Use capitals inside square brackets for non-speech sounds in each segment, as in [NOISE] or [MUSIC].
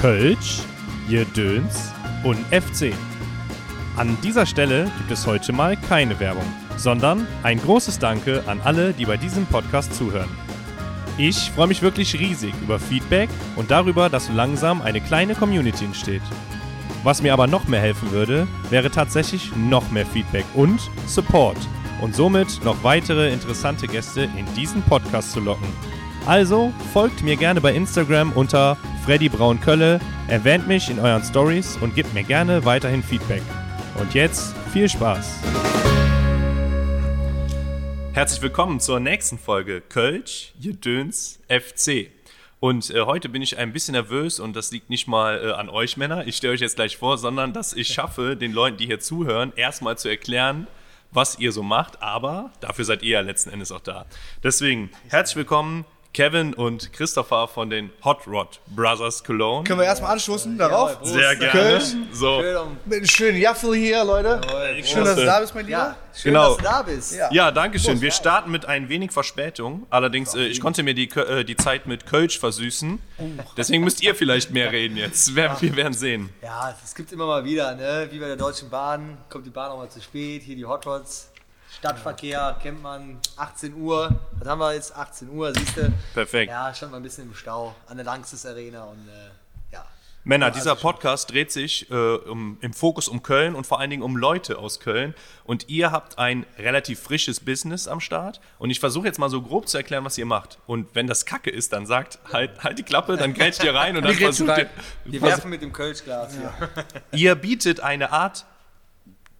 Kölsch, Jedöns und FC. An dieser Stelle gibt es heute mal keine Werbung, sondern ein großes Danke an alle, die bei diesem Podcast zuhören. Ich freue mich wirklich riesig über Feedback und darüber, dass so langsam eine kleine Community entsteht. Was mir aber noch mehr helfen würde, wäre tatsächlich noch mehr Feedback und Support und somit noch weitere interessante Gäste in diesen Podcast zu locken. Also folgt mir gerne bei Instagram unter Freddy Braun Kölle, erwähnt mich in euren Stories und gebt mir gerne weiterhin Feedback. Und jetzt viel Spaß! Herzlich willkommen zur nächsten Folge Kölsch, Jedöns, FC. Und äh, heute bin ich ein bisschen nervös und das liegt nicht mal äh, an euch Männer, ich stelle euch jetzt gleich vor, sondern dass ich schaffe, den Leuten, die hier zuhören, erstmal zu erklären, was ihr so macht, aber dafür seid ihr ja letzten Endes auch da. Deswegen herzlich willkommen Kevin und Christopher von den Hot Rod Brothers Cologne. Können wir erstmal anstoßen darauf? Sehr gerne. Kölsch. So. Mit einem schönen Jaffel hier, Leute. Schön, dass du da bist, mein Lieber. Ja, schön, Genau. dass du da bist. Ja. Ja, danke schön. Wir starten mit ein wenig Verspätung. Allerdings, äh, ich konnte mir die, äh, die Zeit mit Kölsch versüßen. Deswegen müsst ihr vielleicht mehr reden jetzt. Wir, wir werden sehen. Ja, es gibt immer mal wieder, ne? wie bei der Deutschen Bahn, kommt die Bahn auch mal zu spät, hier die Hot Rods, Stadtverkehr, kennt man, 18 Uhr, was haben wir jetzt, 18 Uhr, siehst du? Perfekt. Ja, stand mal ein bisschen im Stau an der Langsys Arena und äh, ja. Männer, dieser Podcast dreht sich äh, um, im Fokus um Köln und vor allen Dingen um Leute aus Köln. Und ihr habt ein relativ frisches Business am Start. Und ich versuche jetzt mal so grob zu erklären, was ihr macht. Und wenn das Kacke ist, dann sagt, halt, halt die Klappe, dann grätscht ihr rein und [LAUGHS] dann versucht ihr. Wir werfen mit dem Kölschglas hier. Ihr bietet eine Art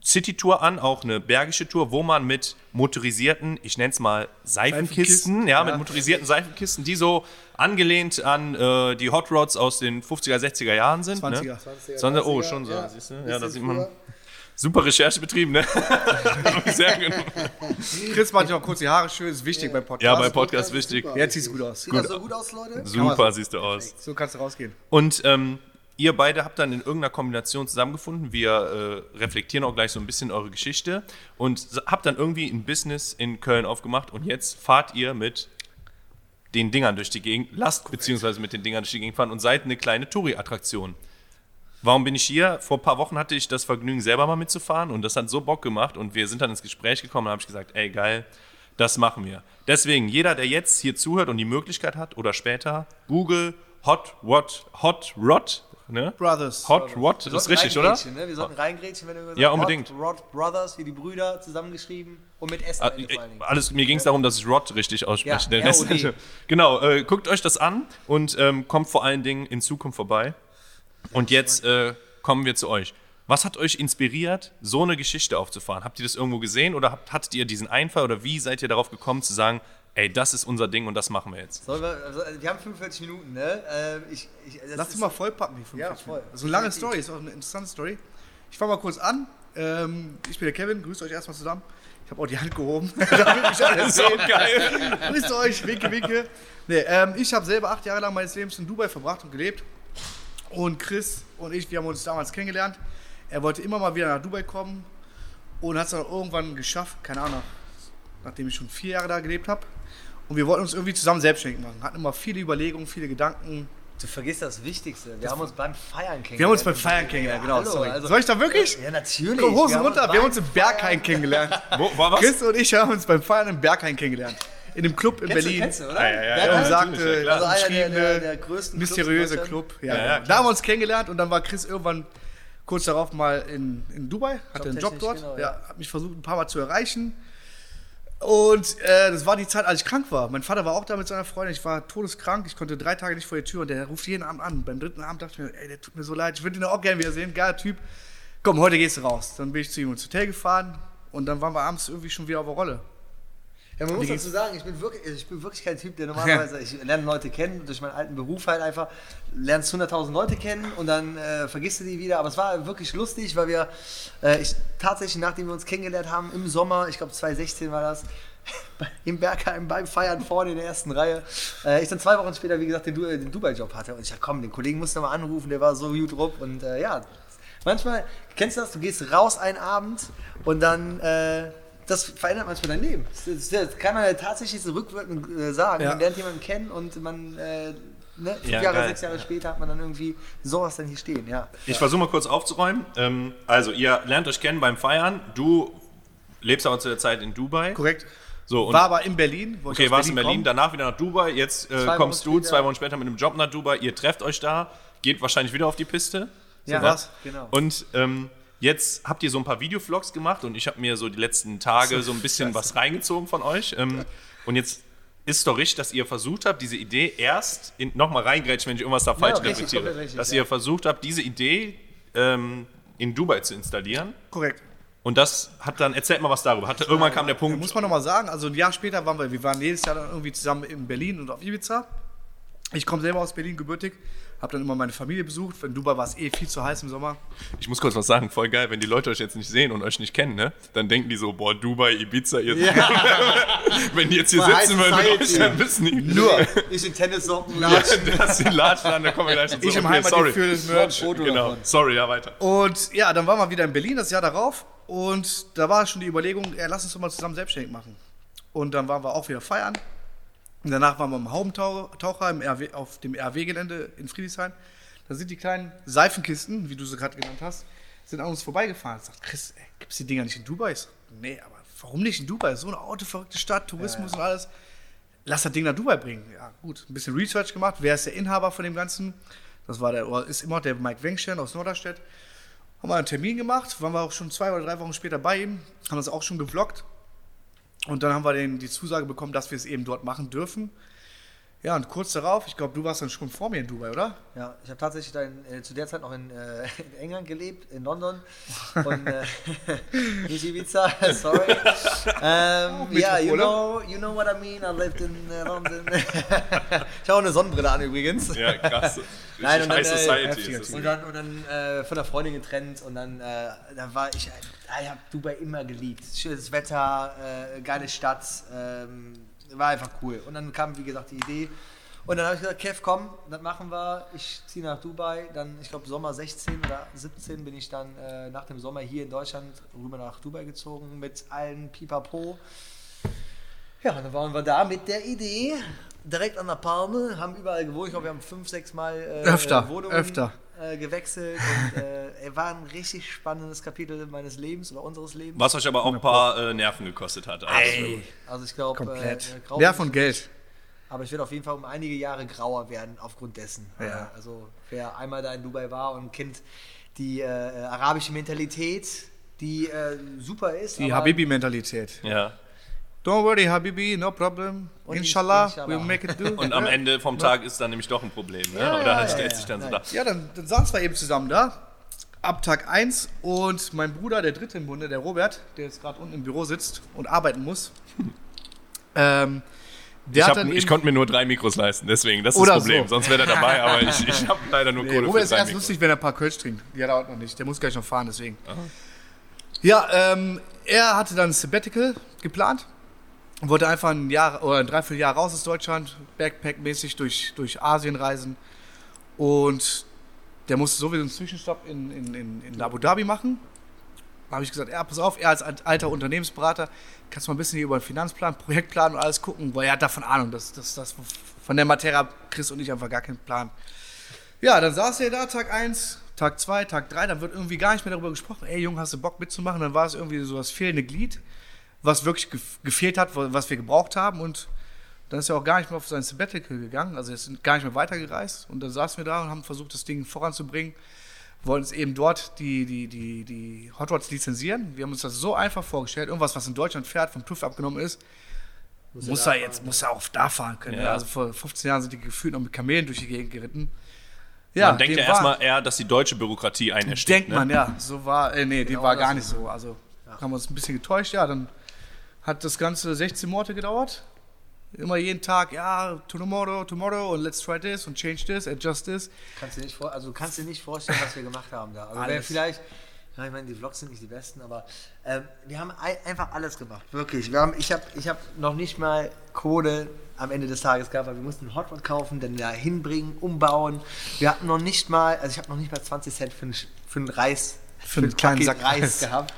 City-Tour an, auch eine bergische Tour, wo man mit motorisierten, ich nenne es mal Seifenkisten, Seifenkisten, ja, ja. mit motorisierten Seifenkisten, die so angelehnt an äh, die Hot Rods aus den 50er, 60er Jahren sind. 20er. Ne? Sondern, oh, schon so, ja. siehst du? Ja, da sieht man. Super Recherche betrieben, ne? [LAUGHS] Sehr gut. Chris macht ja auch kurz die Haare schön, ist wichtig beim Podcast. Ja, bei Podcast wichtig. Jetzt sieht's gut aus. Sieht das so gut aus, Leute? Super siehst du aus. So kannst du rausgehen. Und ähm, ihr beide habt dann in irgendeiner Kombination zusammengefunden. Wir äh, reflektieren auch gleich so ein bisschen eure Geschichte und habt dann irgendwie ein Business in Köln aufgemacht und jetzt fahrt ihr mit den Dingern durch die Gegend, lasst beziehungsweise mit den Dingern durch die Gegend fahren und seid eine kleine Touri-Attraktion. Warum bin ich hier? Vor ein paar Wochen hatte ich das Vergnügen, selber mal mitzufahren und das hat so Bock gemacht und wir sind dann ins Gespräch gekommen und habe ich gesagt, ey geil, das machen wir. Deswegen, jeder, der jetzt hier zuhört und die Möglichkeit hat oder später, Google Hot Rod, Hot Rod, ne? Brothers. Hot Rod, das ist richtig, oder? Ne? Wir sollten reingrätschen, wenn du gesagt Ja, unbedingt. Rod, Rod Brothers, wie die Brüder zusammengeschrieben und mit S Ah, vor allen Dingen. Alles, mir ging es darum, dass ich Rod richtig ausspreche. Ja, Der [LAUGHS] genau, äh, guckt euch das an und ähm, kommt vor allen Dingen in Zukunft vorbei. Und jetzt äh, kommen wir zu euch. Was hat euch inspiriert, so eine Geschichte aufzufahren? Habt ihr das irgendwo gesehen oder habt, hattet ihr diesen Einfall oder wie seid ihr darauf gekommen zu sagen, ey, das ist unser Ding und das machen wir jetzt? Wir, also, wir haben 45 Minuten, ne? Äh, ich, ich, das Lass dich mal vollpacken, die 45 Ja, voll. Minuten. So eine lange Story, ist auch eine interessante Story. Ich fange mal kurz an. Ähm, ich bin der Kevin, grüßt euch erstmal zusammen. Ich habe auch die Hand gehoben, [LAUGHS] So [LAUGHS] geil. Grüßt euch, winke, winke. Nee, ähm, ich habe selber acht Jahre lang meines Lebens in Dubai verbracht und gelebt. Und Chris und ich, wir haben uns damals kennengelernt. Er wollte immer mal wieder nach Dubai kommen und hat es dann irgendwann geschafft, keine Ahnung, nachdem ich schon vier Jahre da gelebt habe. Und wir wollten uns irgendwie zusammen selbstständig machen. Hatten immer viele Überlegungen, viele Gedanken. Du vergisst das Wichtigste. Wir haben uns beim Feiern kennengelernt. Wir haben uns beim Feiern kennengelernt, genau. Hallo, sorry. also- Soll ich da wirklich? Ja, natürlich. Komm, Hosen Wir haben runter, wir haben uns im Berghain kennengelernt. [LAUGHS] Wo, war was? Chris und ich haben uns beim Feiern im Berghain kennengelernt. In dem Club in Kennst du, Berlin. kennst du, oder? Ja, ja, ja, Der ja, sagte, klar. Also einer der, der, größten mysteriöse. Club. Ja, Ja, ja, da haben wir uns kennengelernt und dann war Chris irgendwann kurz darauf mal in, in Dubai, hatte einen Job dort, genau, ja. ja. hat mich versucht ein paar Mal zu erreichen. Und äh, das war die Zeit, als ich krank war. Mein Vater war auch da mit seiner Freundin. Ich war todeskrank. Ich konnte drei Tage nicht vor die Tür und der ruft jeden Abend an. Beim dritten Abend dachte ich mir, ey, der tut mir so leid. Ich würde ihn auch gerne wiedersehen. Geiler Typ. Komm, heute gehst du raus. Dann bin ich zu ihm ins Hotel gefahren und dann waren wir abends irgendwie schon wieder auf der Rolle. Ja, man muss dazu sagen, ich bin, wirklich, ich bin wirklich kein Typ, der normalerweise, ich lerne Leute kennen, durch meinen alten Beruf halt einfach, lernst 100.000 Leute kennen und dann äh, vergisst du die wieder. Aber es war wirklich lustig, weil wir, äh, ich tatsächlich, nachdem wir uns kennengelernt haben, im Sommer, ich glaube 2016 war das, [LAUGHS] im Bergheim beim Feiern vorne in der ersten Reihe, äh, ich dann zwei Wochen später, wie gesagt, den, Du- äh, den Dubai-Job hatte. Und ich dachte, komm, den Kollegen musst du mal anrufen, der war so gut drauf. Und äh, ja, manchmal, kennst du das, du gehst raus einen Abend und dann... Das verändert manchmal dein Leben. Das, das, das kann man ja tatsächlich so rückwirkend äh, sagen. Ja. Man lernt jemanden kennen und man äh, ne, fünf Ja, Jahre, geil. sechs Jahre später hat man dann irgendwie sowas dann hier stehen, ja. Ich versuche mal kurz aufzuräumen. Ähm, also, ihr lernt euch kennen beim Feiern. Du lebst aber zu der Zeit in Dubai. Korrekt. So, und War aber in Berlin. wollte okay, warst in Berlin, kommen. danach wieder nach Dubai. Jetzt äh, kommst Wochen du später. zwei Wochen später mit einem Job nach Dubai. Ihr trefft euch da, geht wahrscheinlich wieder auf die Piste. ja, war's. genau. Und ähm, jetzt habt ihr so ein paar Videovlogs gemacht und ich habe mir so die letzten Tage so ein bisschen was reingezogen von euch. Ähm, und jetzt ist doch richtig, dass ihr versucht habt, diese Idee erst nochmal reingrätschen, wenn ich irgendwas da falsch richtig, interpretiere. richtig, dass ja. ihr versucht habt, diese Idee ähm, in Dubai zu installieren. Korrekt. Und das hat dann, erzählt mal was darüber. Hatte, irgendwann kam der Punkt, muss man nochmal sagen, also ein Jahr später waren wir, wir waren jedes Jahr dann irgendwie zusammen in Berlin und auf Ibiza. Ich komme selber aus Berlin gebürtig, habe dann immer meine Familie besucht. In Dubai war es eh viel zu heiß im Sommer. ich muss kurz was sagen, voll geil, wenn die Leute euch jetzt nicht sehen und euch nicht kennen, ne, dann denken die so, boah, Dubai, Ibiza, ihr [LAUGHS] Wenn die jetzt hier sitzen würden mit euch, [LAUGHS] Society. dann wissen die. Nur, ich in Tennissocken, Ja, [LAUGHS] das sind Latschen an, da kommen wir gleich dazu. Ich im Okay, Heimatgefühl Merch. Foto Genau, davon. sorry, ja, weiter. Und ja, dann waren wir wieder in Berlin das Jahr darauf. Und da war schon die Überlegung, ja, lass uns doch mal zusammen selbstständig machen. Und dann waren wir auch wieder feiern. Und danach waren wir im Haubentaucher im RW, auf dem RW-Gelände in Friedrichshain. Da sind die kleinen Seifenkisten, wie du sie gerade genannt hast, sind an uns vorbeigefahren. Ich sag, Chris, gibt es die Dinger nicht in Dubai? Ich sag, nee, aber warum nicht in Dubai? So eine autoverrückte Stadt, Tourismus und alles. Lass das Ding nach Dubai bringen. Ja, gut. Ein bisschen Research gemacht. Wer ist der Inhaber von dem Ganzen? Das war der, ist immer der Mike Wengstern aus Norderstedt. Haben wir einen Termin gemacht, waren wir auch schon zwei oder drei Wochen später bei ihm, haben das auch schon gevloggt. Und dann haben wir den, die Zusage bekommen, dass wir es eben dort machen dürfen. Ja, und kurz darauf, ich glaube, du warst dann schon vor mir in Dubai, oder? Ja, ich habe tatsächlich dann äh, zu der Zeit noch in, äh, [LAUGHS] in England gelebt, in London. Und äh, [LAUGHS] nicht Ibiza, [LAUGHS] sorry. Ähm, ja, you know, you know what I mean. I lived in äh, London. ich habe auch eine Sonnenbrille an übrigens. Ja, krass. Nein, und dann, High äh, Society es. Und dann, und dann äh, von der Freundin getrennt und dann äh, da war ich, äh, ich habe Dubai immer geliebt. Schönes Wetter, äh, geile Stadt, ähm, war einfach cool. Und dann kam, wie gesagt, die Idee. Und dann habe ich gesagt, Kev, komm, das machen wir. Ich ziehe nach Dubai. Dann, ich glaube, Sommer 16 oder 17 bin ich dann äh, nach dem Sommer hier in Deutschland rüber nach Dubai gezogen mit allen Pipapo. Ja, dann waren wir da mit der Idee, direkt an der Palme, haben überall gewohnt. Ich glaube, wir haben fünf, sechs Mal äh, Öfter, Wohnungen öfter. Äh, gewechselt. Und äh, er war ein richtig spannendes Kapitel meines Lebens oder unseres Lebens. Was euch aber auch ein paar äh, Nerven gekostet hat. Also, Also ich glaube, Komplett. Äh, äh, grau Nerv und Geld. aber ich werde auf jeden Fall um einige Jahre grauer werden aufgrund dessen. Ja. Äh, Also wer einmal da in Dubai war und kennt die äh, äh, arabische Mentalität, die äh, super ist. Die Habibi-Mentalität. ja. Don't worry, Habibi, no problem. Und Inshallah, Inshallah. we'll make it do. [LAUGHS] Und am Ende vom Tag ist dann nämlich doch ein Problem. Ne? Ja, Oder ja, stellt ja, sich dann so da. Ja, dann, dann saßen wir eben zusammen da. Ab Tag 1 und mein Bruder, der dritte im Bunde, der Robert, der jetzt gerade unten im Büro sitzt und arbeiten muss. [LAUGHS] Ähm, der Ich, hat hab, ich konnte mir nur drei Mikros leisten, deswegen, das ist Oder das Problem. so. Sonst wäre er dabei, aber ich, ich [LAUGHS] habe leider nur Nee, Kohle Robert für ist erst Mikros. lustig, wenn er ein paar Kölsch trinkt. Ja, dauert noch nicht. Der muss gleich noch fahren, deswegen. Ja, ähm, er hatte dann ein Sabbatical geplant wollte einfach ein Jahr oder ein Dreivierteljahr raus aus Deutschland, Backpack-mäßig durch, durch Asien reisen. Und der musste sowieso einen Zwischenstopp in, in, in, in Abu Dhabi machen. Da habe ich gesagt, ja, pass auf, er als alter Unternehmensberater, kannst du mal ein bisschen hier über den Finanzplan, Projektplan und alles gucken, weil er hat davon Ahnung, dass das, das von der Materie Chris und ich einfach gar keinen Plan. Ja, dann saß er da, Tag 1, Tag 2, Tag 3, dann wird irgendwie gar nicht mehr darüber gesprochen, ey Junge, hast du Bock mitzumachen? Dann war es irgendwie so das fehlende Glied, was wirklich gef gefehlt hat, was wir gebraucht haben und dann ist er auch gar nicht mehr auf sein Sabbatical gegangen, also er ist gar nicht mehr weitergereist und dann saßen wir da und haben versucht, das Ding voranzubringen, wollten uns eben dort die, die, die, die Hot Rods lizenzieren. Wir haben uns das so einfach vorgestellt, irgendwas, was in Deutschland fährt, vom TÜV abgenommen ist, muss, er jetzt, muss er auch da fahren können. Ja. Ja. Also vor 15 Jahren sind die gefühlt noch mit Kamelen durch die Gegend geritten. man denkt ja war- erstmal eher, dass die deutsche Bürokratie einen erstickt. Denkt ne? man, ja. So war, äh, nee, Genau war das gar nicht so. Also haben wir uns ein bisschen getäuscht. Ja, dann hat das Ganze 16 Monate gedauert. Immer jeden Tag, ja, tomorrow, tomorrow und let's try this und change this, adjust this. Kannst du nicht vor, also kannst dir nicht vorstellen, was wir gemacht haben da. Also Alles. vielleicht, ja, ich meine, die Vlogs sind nicht die besten, aber ähm, wir haben ei- einfach alles gemacht, wirklich. Wir haben, ich habe ich hab noch nicht mal Kohle am Ende des Tages gehabt, weil wir mussten einen Hotrod kaufen, dann da hinbringen, umbauen. Wir hatten noch nicht mal, also ich habe noch nicht mal 20 Cent für einen, für einen Reis, Für einen ein kleinen Sack Reis. gehabt.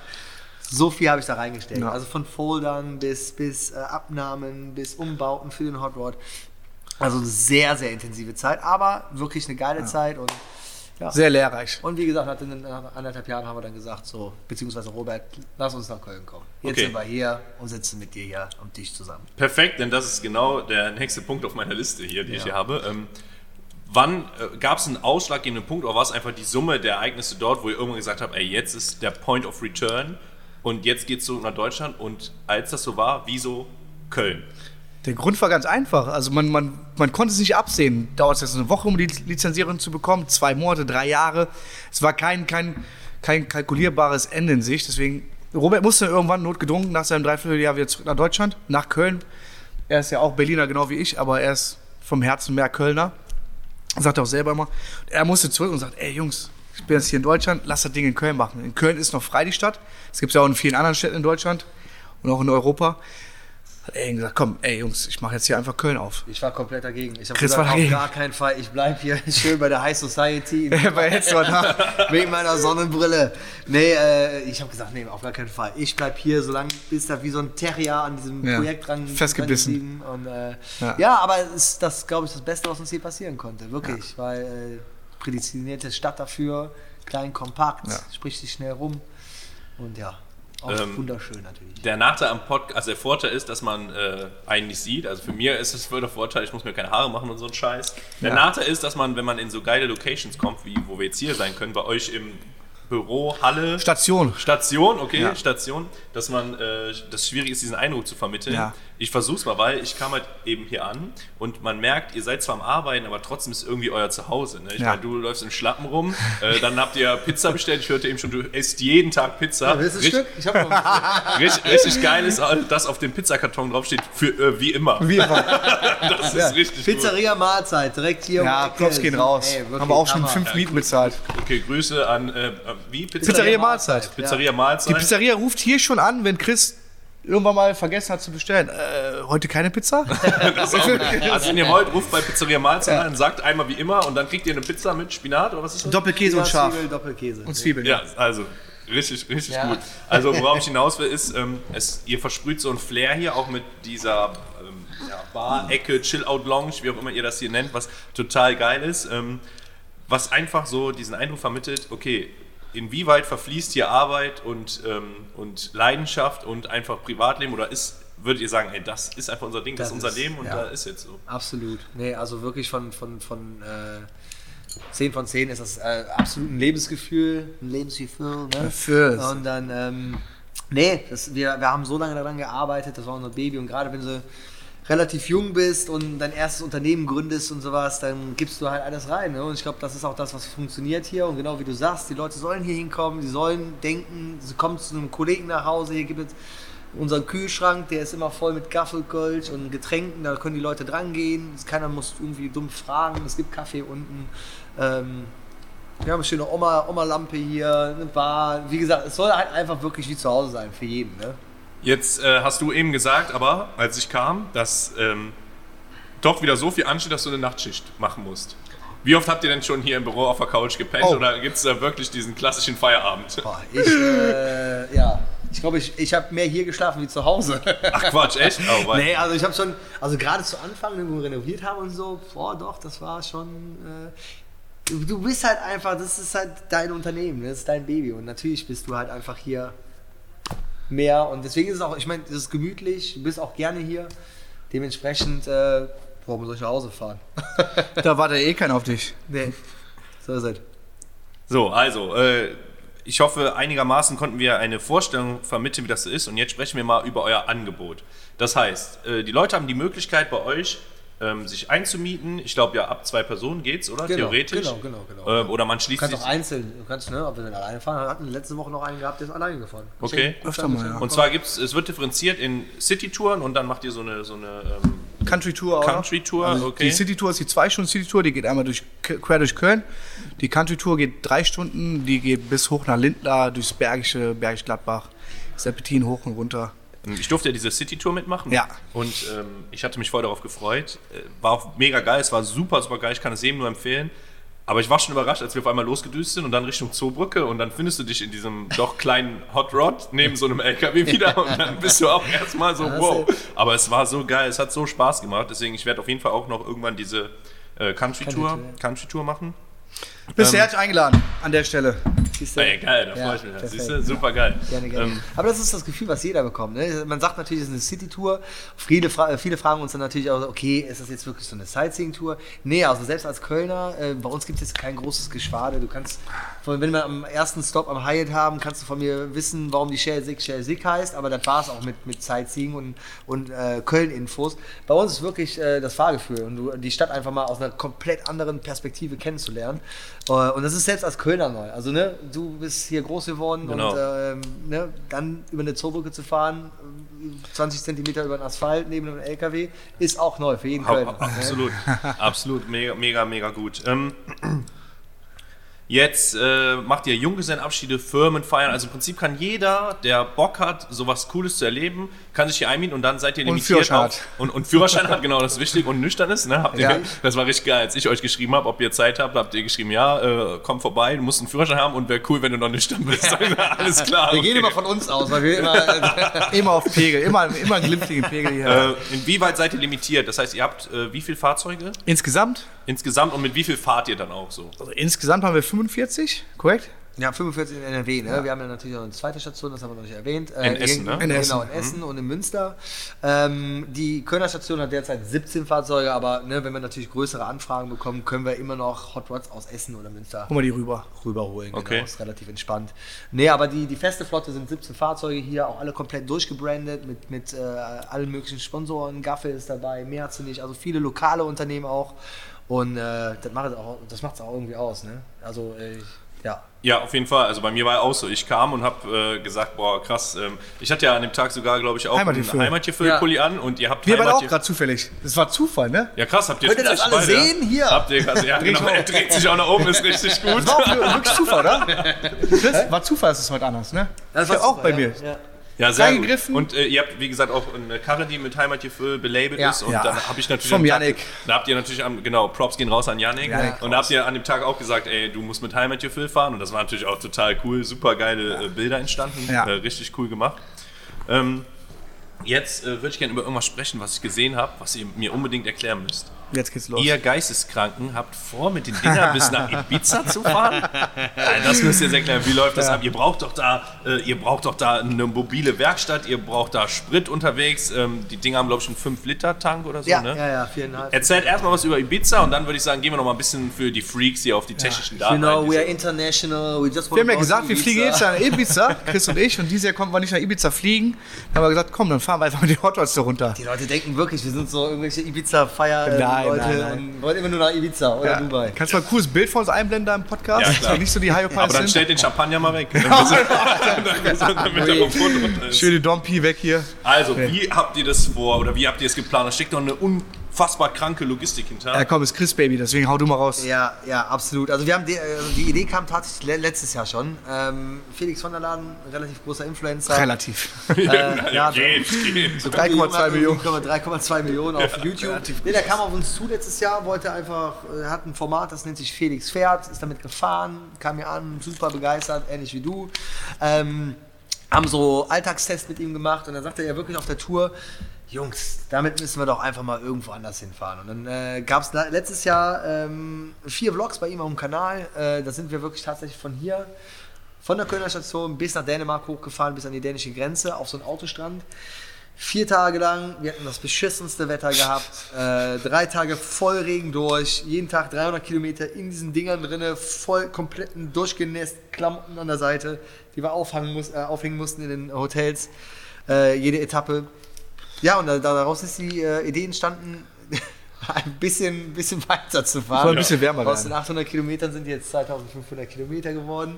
So viel habe ich da reingestellt. Ja. Also von Foldern bis, bis äh, Abnahmen, bis Umbauten für den Hot Rod. Also eine sehr, sehr intensive Zeit, aber wirklich eine geile Zeit und ja. Sehr lehrreich. Und wie gesagt, nach, anderthalb Jahren haben wir dann gesagt, so, beziehungsweise Robert, lass uns nach Köln kommen. Jetzt Okay. sind wir hier und sitzen mit dir hier am Tisch zusammen. Perfekt, denn das ist genau der nächste Punkt auf meiner Liste hier, die ich Ja. hier habe. Ähm, wann äh, gab es einen ausschlaggebenden Punkt oder war es einfach die Summe der Ereignisse dort, wo ihr irgendwann gesagt habt, ey, jetzt ist der Point of Return und jetzt geht's zurück nach Deutschland und als das so war, wieso Köln? Der Grund war ganz einfach. Also man, man, man konnte es nicht absehen. Dauert es jetzt eine Woche, um die Lizenzierung zu bekommen, zwei Monate, drei Jahre. Es war kein, kein, kein kalkulierbares Ende in sich. Deswegen, Robert musste irgendwann notgedrungen nach seinem Dreivierteljahr wieder zurück nach Deutschland, nach Köln. Er ist ja auch Berliner, genau wie ich, aber er ist vom Herzen mehr Kölner. Sagt er auch selber immer. Er musste zurück und sagt, ey Jungs, ich bin jetzt hier in Deutschland, lass das Ding in Köln machen. In Köln ist noch frei die Stadt. Es gibt es ja auch in vielen anderen Städten in Deutschland und auch in Europa. Hat er gesagt, komm, ey Jungs, ich mache jetzt hier einfach Köln auf. Ich war komplett dagegen. Ich habe gesagt, auf dagegen. gar keinen Fall, ich bleibe hier [LAUGHS] schön bei der High Society. [LAUGHS] Bei Hetzler, ne? [LAUGHS] Wegen meiner Sonnenbrille. Nee, äh, ich habe gesagt, nee, auf gar keinen Fall. Ich bleib hier, solange bis da wie so ein Terrier an diesem Ja, Projekt dran festgebissen. dran. Und, äh, Ja. ja. aber ist das, glaube ich, das Beste, was uns hier passieren konnte. Wirklich, weil äh, prädestinierte Stadt dafür, klein, kompakt, Ja. spricht sich schnell rum. Und ja, auch Ähm, wunderschön natürlich. Der Nachteil am Podcast, also der Vorteil ist, dass man äh, einen nicht sieht. Also für mir ist es voll der Vorteil, ich muss mir keine Haare machen und so ein Scheiß. Der Ja. Nachteil ist, dass man, wenn man in so geile Locations kommt, wie wo wir jetzt hier sein können, bei euch im Büro, Halle, Station. Station, okay, Ja. Station, dass man äh, das schwierig ist, diesen Eindruck zu vermitteln. Ja. Ich versuch's mal, weil ich kam halt eben hier an und man merkt, ihr seid zwar am Arbeiten, aber trotzdem ist irgendwie euer Zuhause. Ne? Ich Ja. meine, du läufst in Schlappen rum, äh, dann habt ihr Pizza bestellt. Ich hörte eben schon, du isst jeden Tag Pizza. Willst du ein Richt- Stück? Ich habe noch. [LAUGHS] Richtig, richtig geil ist, dass auf dem Pizzakarton draufsteht, für äh, wie immer. Wir waren. [LAUGHS] Das ist richtig gut. Pizzeria Mahlzeit, direkt hier. um Ja, die Ecke. Props gehen raus. Ey, Haben wir auch schon Hammer. fünf Mieten bezahlt. Okay, Grüße an, äh, äh, wie? Pizzeria Mahlzeit. Pizzeria Die Mahlzeit. Pizzeria ruft hier schon an, wenn Chris irgendwann mal vergessen hat zu bestellen. Äh, heute keine Pizza? [LAUGHS] [LAUGHS] Also wenn ihr wollt, ruft bei Pizzeria Mahlzeit an, sagt einmal wie immer und dann kriegt ihr eine Pizza mit Spinat oder was ist das? Doppelkäse und Schaf. Zwiebel, Doppelkäse. Und Zwiebeln. Ja, also richtig, richtig Ja. gut. Also worauf ich hinaus will, ist, ähm, es, ihr versprüht so ein Flair hier, auch mit dieser ähm, ja, Bar-Ecke, Chill-Out-Lounge, wie auch immer ihr das hier nennt, was total geil ist. Ähm, was einfach so diesen Eindruck vermittelt, okay, inwieweit verfließt hier Arbeit und, ähm, und Leidenschaft und einfach Privatleben oder ist, würdet ihr sagen, ey, das ist einfach unser Ding, das, Das ist unser Leben und ja. da ist jetzt so. Absolut. Nee, also wirklich von, von, von äh, 10 von 10 ist das äh, absolut ein Lebensgefühl. Ein Lebensgefühl, ne? Fürs. Und dann, ähm, nee, das, wir, wir haben so lange daran gearbeitet, das war unser Baby. Und gerade wenn du relativ jung bist und dein erstes Unternehmen gründest und sowas, dann gibst du halt alles rein. Ne? Und ich glaube, das ist auch das, was funktioniert hier. Und genau wie du sagst, die Leute sollen hier hinkommen, die sollen denken, sie kommen zu einem Kollegen nach Hause, hier gibt es unseren Kühlschrank, der ist immer voll mit Gaffelkölsch und Getränken, da können die Leute dran gehen. Keiner muss irgendwie dumm fragen, es gibt Kaffee unten. Ähm, wir haben eine schöne Oma- Oma-Lampe hier, eine Bar. Wie gesagt, es soll halt einfach wirklich wie zu Hause sein für jeden. Ne? Jetzt äh, hast du eben gesagt, aber als ich kam, dass ähm, doch wieder so viel ansteht, dass du eine Nachtschicht machen musst. Wie oft habt ihr denn schon hier im Büro auf der Couch gepennt Oh. oder gibt es da wirklich diesen klassischen Feierabend? Boah, ich, äh, ja, ich glaube, ich, ich habe mehr hier geschlafen wie zu Hause. Ach Quatsch, echt? Oh, [LAUGHS] nee, also ich habe schon, also gerade zu Anfang, wenn wir renoviert haben und so, boah, doch, das war schon. Äh, du bist halt einfach, das ist halt dein Unternehmen, das ist dein Baby und natürlich bist du halt einfach hier mehr und deswegen ist es auch, ich meine, es ist gemütlich, du bist auch gerne hier, dementsprechend, äh, warum soll ich nach Hause fahren? [LAUGHS] Da war der eh keiner auf dich. nee, so ist es. So, also, äh, ich hoffe, einigermaßen konnten wir eine Vorstellung vermitteln, wie das so ist. Und jetzt sprechen wir mal über euer Angebot. Das heißt, äh, die Leute haben die Möglichkeit bei euch, ähm, sich einzumieten. Ich glaube, ja, ab zwei Personen geht's, oder? Genau, Theoretisch. genau, genau, genau. Ähm, oder man Du schließt kannst sich. auch einzeln, du kannst, ne, ob wir dann alleine fahren, wir hatten letzte Woche noch einen gehabt, der ist alleine gefahren. Okay. Öfter mal, ja. Und zwar gibt's, es wird differenziert in City-Touren und dann macht ihr so eine, so eine ähm, Country Tour auch. noch. Country-Tour, Also okay. Die City Tour ist die zwei Stunden City Tour, die geht einmal durch, quer durch Köln. Die Country Tour geht drei Stunden, die geht bis hoch nach Lindlar, durchs Bergische, Bergisch Gladbach, Serpentin hoch und runter. Ich durfte ja diese City-Tour mitmachen. Ja. Und ähm, ich hatte mich voll darauf gefreut. Äh, War auch mega geil, es war super, super geil. Ich kann es jedem nur empfehlen. Aber ich war schon überrascht, als wir auf einmal losgedüst sind und dann Richtung Zoobrücke und dann findest du dich in diesem doch kleinen Hot Rod neben so einem LKW wieder und dann bist du auch erstmal so, wow. Aber es war so geil, es hat so Spaß gemacht, deswegen ich werde auf jeden Fall auch noch irgendwann diese äh, Country Tour, Country Tour, Country Tour machen. Bist du herzlich eingeladen an der Stelle. Siehst du? Ey, geil, da Ja, freue ich mich. perfekt. Siehst du, super geil. Gerne, gerne. Ähm, Aber das ist das Gefühl, was jeder bekommt. Ne? Man sagt natürlich, es ist eine City-Tour. Viele, fra viele fragen uns dann natürlich auch, okay, ist das jetzt wirklich so eine Sightseeing-Tour? Nee, also selbst als Kölner, äh, bei uns gibt es jetzt kein großes Geschwader. Du kannst, von, wenn wir am ersten Stop am Hyatt haben, kannst du von mir wissen, warum die Shell Sick Shell Sick heißt. Aber das war es auch mit, mit Sightseeing und, und äh, Köln-Infos. Bei uns ist wirklich äh, das Fahrgefühl und du, die Stadt einfach mal aus einer komplett anderen Perspektive kennenzulernen. Äh, und das ist selbst als Kölner neu. Also, ne, du bist hier groß geworden Genau. und ähm, ne, dann über eine Zoobrücke zu fahren, äh, 20 Zentimeter über den Asphalt neben einem LKW, ist auch neu für jeden Kölner. ne? Absolut, absolut, mega, mega, mega gut. Ähm, jetzt äh, macht ihr Junggesellenabschiede, Firmen feiern. Also im Prinzip kann jeder, der Bock hat, sowas Cooles zu erleben, kann sich hier einmieten und dann seid ihr Und limitiert Führerschein auf, hat. und, und Führerschein hat, genau, das ist wichtig und nüchtern ist. Ne? Habt ihr, Ja. Das war richtig geil. Als ich euch geschrieben habe, ob ihr Zeit habt, habt ihr geschrieben, ja, äh, komm vorbei, du musst einen Führerschein haben und wäre cool, wenn du noch nüchtern bist. [LAUGHS] Alles klar. Wir gehen okay. immer von uns aus, weil wir immer. Äh, Immer auf Pegel, immer, immer einen glimpflichen Pegel hier. Äh, inwieweit seid ihr limitiert? Das heißt, ihr habt äh, wie viele Fahrzeuge Insgesamt, insgesamt und mit wie viel fahrt ihr dann auch so? also insgesamt haben wir 45, korrekt? Ja, 45 in NRW, ne? Wir haben ja natürlich noch eine zweite Station, das haben wir noch nicht erwähnt. Äh, In Essen, ne? In Genau, Essen. in Essen und in Münster. Ähm, die Kölner Station hat derzeit 17 Fahrzeuge, aber ne, wenn wir natürlich größere Anfragen bekommen, können wir immer noch Hot Rods aus Essen oder Münster Hol mal die rüber. rüberholen. Okay. Genau, ist relativ entspannt. Nee, aber die, die feste Flotte sind 17 Fahrzeuge hier, auch alle komplett durchgebrandet mit, mit äh, allen möglichen Sponsoren. Gaffel ist dabei, Merzenich, also viele lokale Unternehmen auch. Und äh, das macht es auch, das macht's auch irgendwie aus, ne? Also, äh, ja. Ja, auf jeden Fall. Also bei mir war ja auch so. Ich kam und habe äh, gesagt, boah, krass. Ähm, ich hatte ja an dem Tag sogar, glaube ich, auch Heimatgefühl. einen Heimatgefühl-Pulli an und ihr habt Wir beide auch gerade zufällig. Das war Zufall, ne? Ja, krass, habt ihr Könnt ihr das alle beide, sehen? Hier. Habt ihr, also, ja, genau, er dreht sich auch nach oben, ist richtig gut. Das war auch wirklich Zufall, oder? [LAUGHS] Chris, war Zufall, dass es heute anders, ne? Das ja, war auch super, bei ja. mir. Ja. Ja, sehr Reingegriffen. gut. Und äh, ihr habt, wie gesagt, auch eine Karre, die mit Heimatgefühl belabelt Ja. ist. Und Ja. dann habe ich natürlich. Vom Yannick. Da habt ihr natürlich, am, genau, Props gehen raus an Yannick. Yannick und da habt ihr an dem Tag auch gesagt, ey, du musst mit Heimatgefühl fahren. Und das war natürlich auch total cool. Super geile äh, Bilder entstanden. Äh, richtig cool gemacht. Ähm, jetzt äh, würde ich gerne über irgendwas sprechen, was ich gesehen habe, was ihr mir unbedingt erklären müsst. Jetzt geht's los. Ihr Geisteskranken habt vor, mit den Dingern bis nach Ibiza zu fahren? Das müsst ihr jetzt erklären. Wie läuft das Ja. ab? Ihr braucht doch da, äh, ihr braucht doch da eine mobile Werkstatt, ihr braucht da Sprit unterwegs. Ähm, die Dinger haben, glaube ich, einen 5-Liter-Tank oder so, Ja, ne? ja, ja, viereinhalb. Erzählt erstmal was über Ibiza und dann würde ich sagen, gehen wir noch mal ein bisschen für die Freaks hier auf die technischen Daten. You know, we are international. We just Wir haben ja gesagt, wir fliegen jetzt nach Ibiza, Chris und ich, und dieses Jahr konnten wir nicht nach Ibiza fliegen. Dann haben wir gesagt, komm, dann fahren wir einfach mit den Hot Rods da runter. Die Leute denken wirklich, wir sind so irgendwelche Ibiza-Feier-Leute Nein, nein, nein. und wollen immer nur nach Ibiza oder Ja. Dubai. Kannst du mal ein cooles Bild von uns einblenden da im Podcast? Ja, klar. nicht so die Hyopies Aber dann stellt den Champagner mal weg. [LAUGHS] Schöne Dompi weg hier. Also, wie habt ihr das vor oder wie habt ihr es geplant? Da steckt doch eine unfassbar kranke Logistik hinter. Ja, komm, ist Chris Baby, deswegen hau du mal raus. Ja, ja, absolut. Also wir haben die, also die Idee kam tatsächlich le letztes Jahr schon. Ähm, Felix von der Laden, relativ großer Influencer. Relativ. Äh, [LAUGHS] ja, geht, geht. so 3,2 Millionen. 3,2 Millionen auf YouTube. Nee, der kam auf uns zu letztes Jahr, wollte einfach, äh, hat ein Format, das nennt sich Felix Pferd, ist damit gefahren, kam mir an, super begeistert, ähnlich wie du. Ähm, haben so Alltagstest mit ihm gemacht und dann sagte er wirklich auf der Tour, Jungs, damit müssen wir doch einfach mal irgendwo anders hinfahren. Und dann äh, gab es letztes Jahr ähm, vier Vlogs bei ihm auf dem Kanal. Äh, da sind wir wirklich tatsächlich von hier, von der Kölner Station bis nach Dänemark hochgefahren, bis an die dänische Grenze auf so einen Autostrand. Vier Tage lang, wir hatten das beschissenste Wetter gehabt, äh, drei Tage voll Regen durch, jeden Tag 300 Kilometer in diesen Dingern drinne, voll kompletten durchgenässt, Klamotten an der Seite, die wir aufhängen, muss, äh, aufhängen mussten in den Hotels, äh, jede Etappe. Ja, und da, daraus ist die äh, Idee entstanden, [LAUGHS] ein bisschen, bisschen weiter zu fahren. Soll ein bisschen wärmer Aus den werden. 800 Kilometern sind jetzt 2500 Kilometer geworden.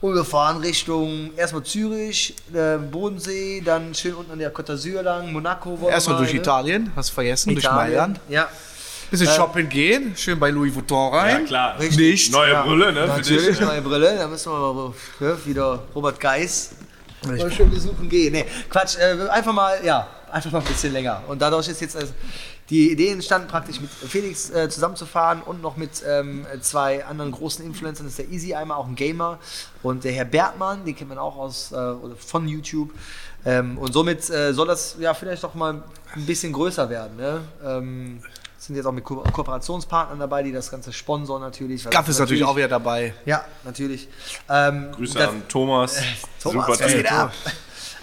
Und wir fahren Richtung erstmal Zürich, äh, Bodensee, dann schön unten an der Côte d'Azur lang, Monaco. Erstmal durch ne? Italien, hast du vergessen, durch Italien. Mailand. Ja, Bisschen Äh, shopping gehen, schön bei Louis Vuitton rein. Ja, klar. Richtig. Nicht. Neue Ja. Brille, ne? Natürlich, neue Brille. Da müssen wir mal ja, wieder Robert Geis mal schön besuchen gehen. Nee, Quatsch, äh, einfach mal, ja, einfach mal ein bisschen länger. Und dadurch ist jetzt, also, Die Idee entstand praktisch mit Felix äh, zusammenzufahren und noch mit ähm, zwei anderen großen Influencern. Das ist der Easy einmal, auch ein Gamer. Und der Herr Bertmann, den kennt man auch aus, äh, oder von YouTube. Ähm, und somit äh, soll das ja vielleicht doch mal ein bisschen größer werden. Ne? Ähm, sind jetzt auch mit Ko Kooperationspartnern dabei, die das Ganze sponsern natürlich. Gaff ist natürlich auch wieder dabei. Ja, natürlich. Ähm, Grüße das- an Thomas. [LAUGHS] Thomas, Super was geht ab?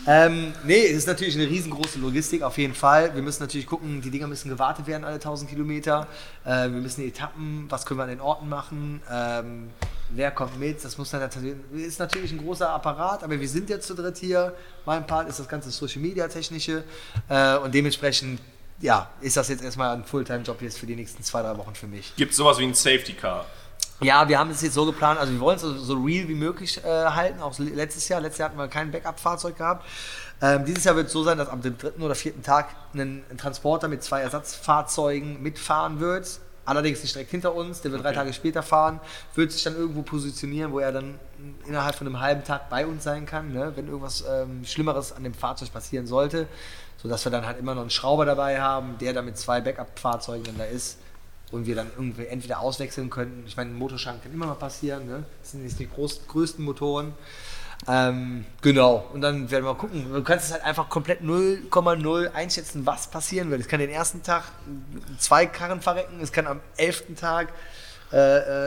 Ähm, nee, es ist natürlich eine riesengroße Logistik, auf jeden Fall. Wir müssen natürlich gucken, die Dinger müssen gewartet werden alle 1000 Kilometer. Äh, wir müssen Etappen, was können wir an den Orten machen, ähm, wer kommt mit, das muss dann natürlich, ist natürlich ein großer Apparat, aber wir sind jetzt zu dritt hier. Mein Part ist das ganze Social Media Technische äh, und dementsprechend, ja, ist das jetzt erstmal ein Fulltime-Job jetzt für die nächsten zwei, drei Wochen für mich. Gibt es sowas wie ein Safety Car? Ja, wir haben es jetzt so geplant, also wir wollen es so, so real wie möglich äh, halten, auch letztes Jahr. Letztes Jahr hatten wir kein Backup-Fahrzeug gehabt. Ähm, dieses Jahr wird es so sein, dass am dem dritten oder vierten Tag ein, ein Transporter mit zwei Ersatzfahrzeugen mitfahren wird. Allerdings nicht direkt hinter uns, der wird drei Okay. Tage später fahren, wird sich dann irgendwo positionieren, wo er dann innerhalb von einem halben Tag bei uns sein kann, ne? wenn irgendwas ähm, Schlimmeres an dem Fahrzeug passieren sollte. Sodass wir dann halt immer noch einen Schrauber dabei haben, der dann mit zwei Backup-Fahrzeugen dann da ist und wir dann irgendwie entweder auswechseln könnten. Ich meine, ein Motorschaden kann immer mal passieren, ne? Das sind jetzt die groß, größten Motoren. Ähm, genau, und dann werden wir mal gucken. Du kannst es halt einfach komplett 0,0 einschätzen, was passieren wird. Es kann den ersten Tag zwei Karren verrecken, es kann am elften Tag äh,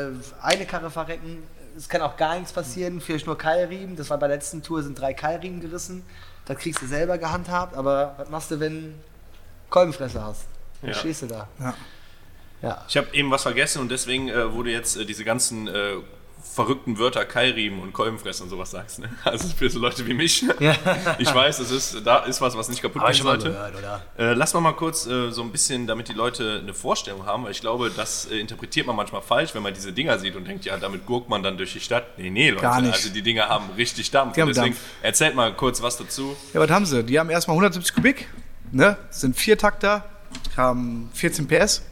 äh, eine Karre verrecken, es kann auch gar nichts passieren, vielleicht nur Keilriemen. Das war bei der letzten Tour, sind drei Keilriemen gerissen. Das kriegst du selber gehandhabt, aber was machst du, wenn Kolbenfresse hast? Dann Ja. stehst du da. Ja. Ja. Ich habe eben was vergessen und deswegen äh, wurde jetzt äh, diese ganzen äh, verrückten Wörter Keilriemen und Kolbenfresse und sowas sagst. Ne? [LAUGHS] Also für so Leute wie mich. [LAUGHS] Ich weiß, es ist, da ist was, was nicht kaputt gehen sollte. gehört? Äh, lass mal mal kurz äh, so ein bisschen, damit die Leute eine Vorstellung haben, weil ich glaube, das äh, interpretiert man manchmal falsch, wenn man diese Dinger sieht und denkt, ja, damit gurkt man dann durch die Stadt. Nee, nee, Leute, Gar nicht. also die Dinger haben richtig Dampf. Haben deswegen Dampf. erzählt mal kurz was dazu. Ja, was haben sie? Die haben erstmal 170 Kubik, ne? sind vier Takter, haben 14 PS.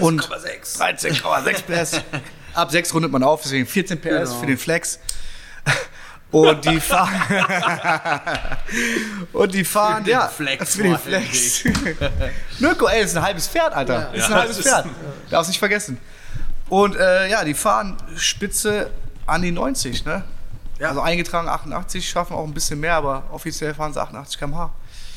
Und 1,6. 13,6 PS. [LAUGHS] Ab 6 rundet man auf, deswegen 14 PS Genau. für den Flex. [LAUGHS] Und die fahren. [LAUGHS] und die fahren, den ja. Flex, für den Flex. Mirko, ey, ist ein halbes Pferd, Alter. Das ist ein Ja, halbes das ist- Pferd. Darfst nicht vergessen. Und äh, ja, die fahren Spitze an die 90, ne? Ja. Also eingetragen 88, schaffen auch ein bisschen mehr, aber offiziell fahren sie 88 km/h.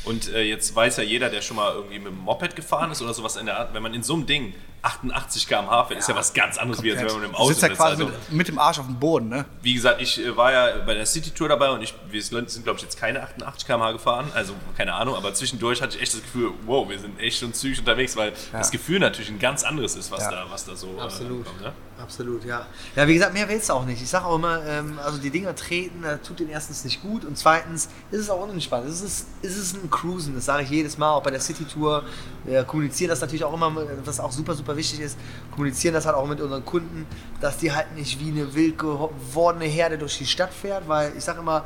Und äh, jetzt weiß ja jeder, der schon mal irgendwie mit dem Moped gefahren ist oder sowas in der Art, wenn man in so einem Ding 88 km/h fährt, ist ja was ganz anderes, wie als wenn man im Du Auto sitzt ja sitzt. quasi Also, mit, mit dem Arsch auf dem Boden, ne? wie gesagt, ich äh, war ja bei der City Tour dabei und ich, wir sind, glaube ich, jetzt keine 88 km/h gefahren, also keine Ahnung, aber zwischendurch hatte ich echt das Gefühl, wow, wir sind echt schon zügig unterwegs, weil das Gefühl natürlich ein ganz anderes ist, was, Ja. da, was da so äh, Absolut. kommt. Ne? Absolut, ja. Ja, wie gesagt, mehr willst du auch nicht. Ich sage auch immer, ähm, also die Dinger treten, das tut den erstens nicht gut und zweitens ist es auch unentspannt. Es ist, es ist ein Cruisen, das sage ich jedes Mal, auch bei der City Tour. Wir kommunizieren das natürlich auch immer, was auch super, super wichtig ist, kommunizieren das halt auch mit unseren Kunden, dass die halt nicht wie eine wild gewordene Herde durch die Stadt fährt, weil ich sage immer,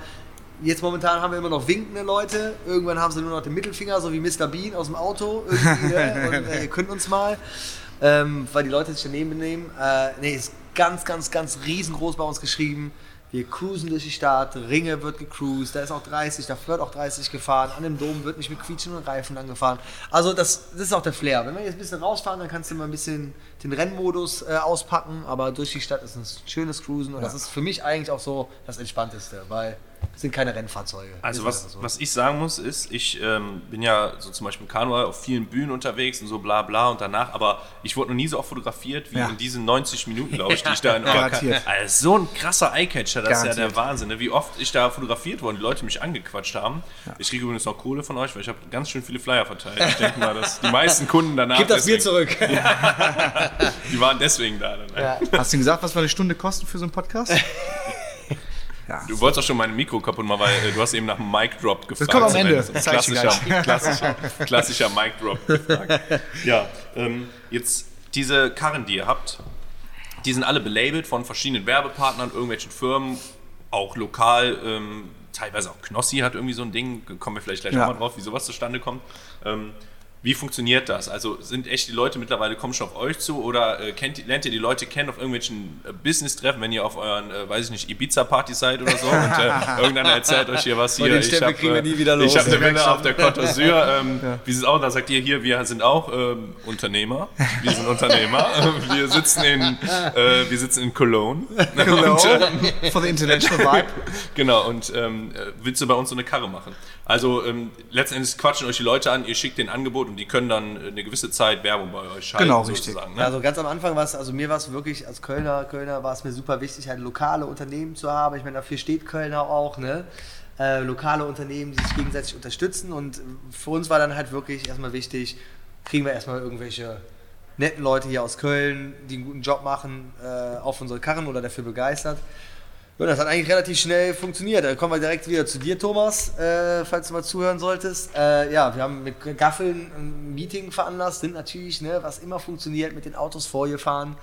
Jetzt momentan haben wir immer noch winkende Leute. Irgendwann haben sie nur noch den Mittelfinger, so wie Mr. Bean aus dem Auto. Irgendwie, ne? [LAUGHS] Und äh, ihr könnt uns mal. Ähm, weil die Leute sich daneben benehmen. Äh, nee, ist ganz, ganz, ganz riesengroß bei uns geschrieben. Wir cruisen durch die Stadt, Ringe wird gecruised, da ist auch 30, da wird auch 30 gefahren, an dem Dom wird nicht mit quietschenden Reifen lang gefahren. Also das, das ist auch der Flair. Wenn wir jetzt ein bisschen rausfahren, dann kannst du mal ein bisschen den Rennmodus äh, auspacken, aber durch die Stadt ist ein schönes Cruisen und das ist für mich eigentlich auch so das Entspannteste, weil sind keine Rennfahrzeuge. Also was, so. was ich sagen muss ist, ich ähm, bin ja so zum Beispiel im Kanu auf vielen Bühnen unterwegs und so bla bla und danach, aber ich wurde noch nie so oft fotografiert wie Ja. in diesen 90 Minuten, glaube ich, die ich [LAUGHS] da in Garantiert. Also so ein krasser Eyecatcher, das ist ja der Garantiert. Wahnsinn, ne? wie oft ich da fotografiert wurde und die Leute mich angequatscht haben. Ich kriege übrigens noch Kohle von euch, weil ich habe ganz schön viele Flyer verteilt. Ich denke mal, dass die meisten Kunden danach, Gib das Bier zurück. [LAUGHS] die waren deswegen da. Dann, ne? Ja. Hast du gesagt, was wir eine Stunde kosten für so einen Podcast? [LAUGHS] Du wolltest auch schon mein Mikro kaputt machen, weil äh, du hast eben nach einem Mic Drop gefragt. kommt am So, Ende. das Das klassischer, [LAUGHS] klassischer, klassischer Mic Drop gefragt. [LAUGHS] Ja, ähm, jetzt diese Karren, die ihr habt, die sind alle belabelt von verschiedenen Werbepartnern, irgendwelchen Firmen, auch lokal. Ähm, teilweise auch Knossi hat irgendwie so ein Ding, kommen wir vielleicht gleich Ja. nochmal drauf, wie sowas zustande kommt. Ähm, Wie funktioniert das? Also sind echt die Leute mittlerweile kommen schon auf euch zu oder äh, kennt, lernt ihr die Leute kennen auf irgendwelchen äh, Business-Treffen, wenn ihr auf euren, äh, weiß ich nicht, Ibiza-Party seid oder so und äh, [LAUGHS] irgendeiner erzählt euch hier was hier. den Stempel hab, kriegen wir äh, nie wieder los. Ich habe eine Ja, Villa auf der Côte d'Azur. [LAUGHS] Ähm, Wie sieht es aus? Da sagt ihr hier, wir sind auch ähm, Unternehmer. Wir sind Unternehmer. [LAUGHS] wir sitzen in, äh, wir sitzen in Cologne. Und, äh, For the international vibe. Genau, und ähm, äh, willst du bei uns so eine Karre machen? Also ähm, letzten Endes quatschen euch die Leute an, ihr schickt den Angebot und die können dann äh, eine gewisse Zeit Werbung bei euch schalten. Genau, richtig. Ne? Also ganz am Anfang war es, also mir war es wirklich als Kölner, Kölner war es mir super wichtig, halt lokale Unternehmen zu haben. Ich meine, dafür steht Kölner auch, ne? Äh, lokale Unternehmen, die sich gegenseitig unterstützen. Und für uns war dann halt wirklich erstmal wichtig, kriegen wir erstmal irgendwelche netten Leute hier aus Köln, die einen guten Job machen, äh, auf unsere Karren oder dafür begeistert. Ja, das hat eigentlich relativ schnell funktioniert. Dann kommen wir direkt wieder zu dir, Thomas, äh, falls du mal zuhören solltest. Äh, ja, wir haben mit Gaffeln ein Meeting veranlasst, sind natürlich, ne, was immer funktioniert, mit den Autos vorgefahren,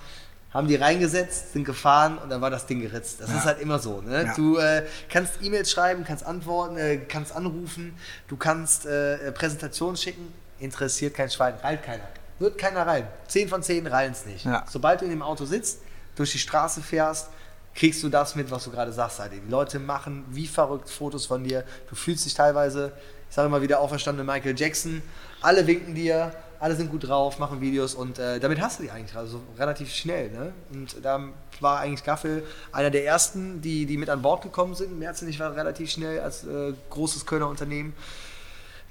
haben die reingesetzt, sind gefahren und dann war das Ding geritzt. Das ist halt immer so. Ne? Ja. Du äh, kannst E-Mails schreiben, kannst antworten, äh, kannst anrufen, du kannst äh, Präsentationen schicken, interessiert kein Schwein, reilt keiner. Wird keiner rein. Zehn von zehn reilen es nicht. Ja. Sobald du in dem Auto sitzt, durch die Straße fährst, kriegst du das mit, was du gerade sagst, Heidi. Die Leute machen wie verrückt Fotos von dir. Du fühlst dich teilweise, ich sage immer wieder, auferstandene Michael Jackson. Alle winken dir, alle sind gut drauf, machen Videos und äh, damit hast du die eigentlich also relativ schnell. Ne? Und da war eigentlich Gaffel einer der ersten, die, die mit an Bord gekommen sind. Merz und ich waren relativ schnell als äh, großes Kölner Unternehmen.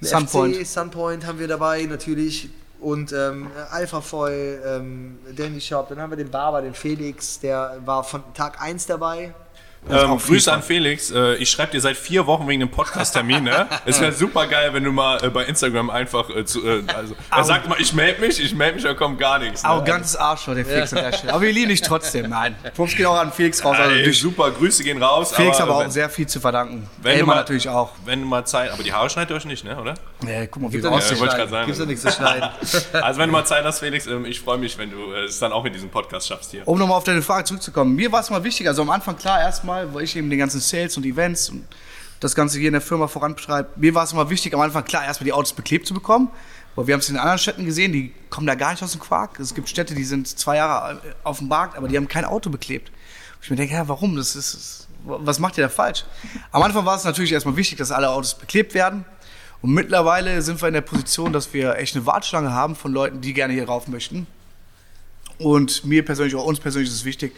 Sunpoint. FC, Sunpoint haben wir dabei natürlich. Und ähm, Alpha Foil, ähm, Dandy Shop, dann haben wir den Barber, den Felix, der war von Tag 1 dabei. Ähm, Grüße an Felix. Äh, ich schreibe dir seit vier Wochen wegen dem Podcast-Termin. Ne? [LAUGHS] Es wäre super geil, wenn du mal äh, bei Instagram einfach äh, zu. Äh, also, [LAUGHS] er sagt immer, ich melde mich, ich melde mich, da kommt gar nichts. Ne? Arrogantes Arschloch, der Felix an der Stelle. Aber wir lieben dich trotzdem. Nein. Props geht auch an Felix raus. Also Ey, super, Grüße gehen raus. Felix aber, auch wenn, sehr viel zu verdanken. wenn du Elmar mal, natürlich auch. Wenn du mal Zeit, aber die Haare schneidet ihr euch nicht, ne? oder? Ja, guck mal, wie Ja, zu wollte ich sagen. Gibt's doch nichts zu schneiden. [LAUGHS] Also wenn du mal Zeit hast, Felix, ähm, ich freue mich, wenn du äh, es dann auch in diesem Podcast schaffst hier. Um nochmal auf deine Frage zurückzukommen. Mir war es mal wichtig, also am Anfang klar erstmal, weil ich eben den ganzen Sales und Events und das Ganze hier in der Firma vorantreibe. Mir war es immer wichtig, am Anfang klar erstmal die Autos beklebt zu bekommen. Weil wir haben es in anderen Städten gesehen, die kommen da gar nicht aus dem Quark. Es gibt Städte, die sind zwei Jahre äh, auf dem Markt, aber die haben kein Auto beklebt. Und ich mir denke, ja, warum? Das ist, was macht ihr da falsch? Am Anfang war es natürlich erstmal wichtig, dass alle Autos beklebt werden. Und mittlerweile sind wir in der Position, dass wir echt eine Warteschlange haben von Leuten, die gerne hier rauf möchten. Und mir persönlich, auch uns persönlich ist es wichtig,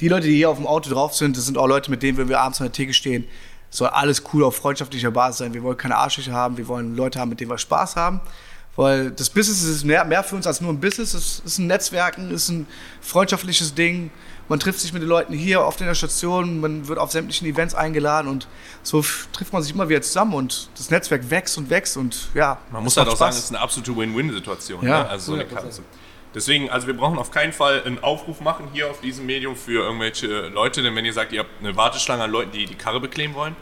die Leute, die hier auf dem Auto drauf sind, das sind auch Leute, mit denen wenn wir abends an der Theke stehen. Soll alles cool auf freundschaftlicher Basis sein. Wir wollen keine Arschlöcher haben, wir wollen Leute haben, mit denen wir Spaß haben. Weil das Business ist mehr, mehr für uns als nur ein Business. Es ist ein Netzwerken, es ist ein freundschaftliches Ding. Man trifft sich mit den Leuten hier oft in der Station, man wird auf sämtlichen Events eingeladen und so trifft man sich immer wieder zusammen und das Netzwerk wächst und wächst und ja. Man muss halt auch sagen, Spaß. es ist eine absolute Win-Win-Situation. Ja, ne? Also so eine 100%. Deswegen, also wir brauchen auf keinen Fall einen Aufruf machen hier auf diesem Medium für irgendwelche Leute, denn wenn ihr sagt, ihr habt eine Warteschlange an Leuten, die die Karre bekleben wollen.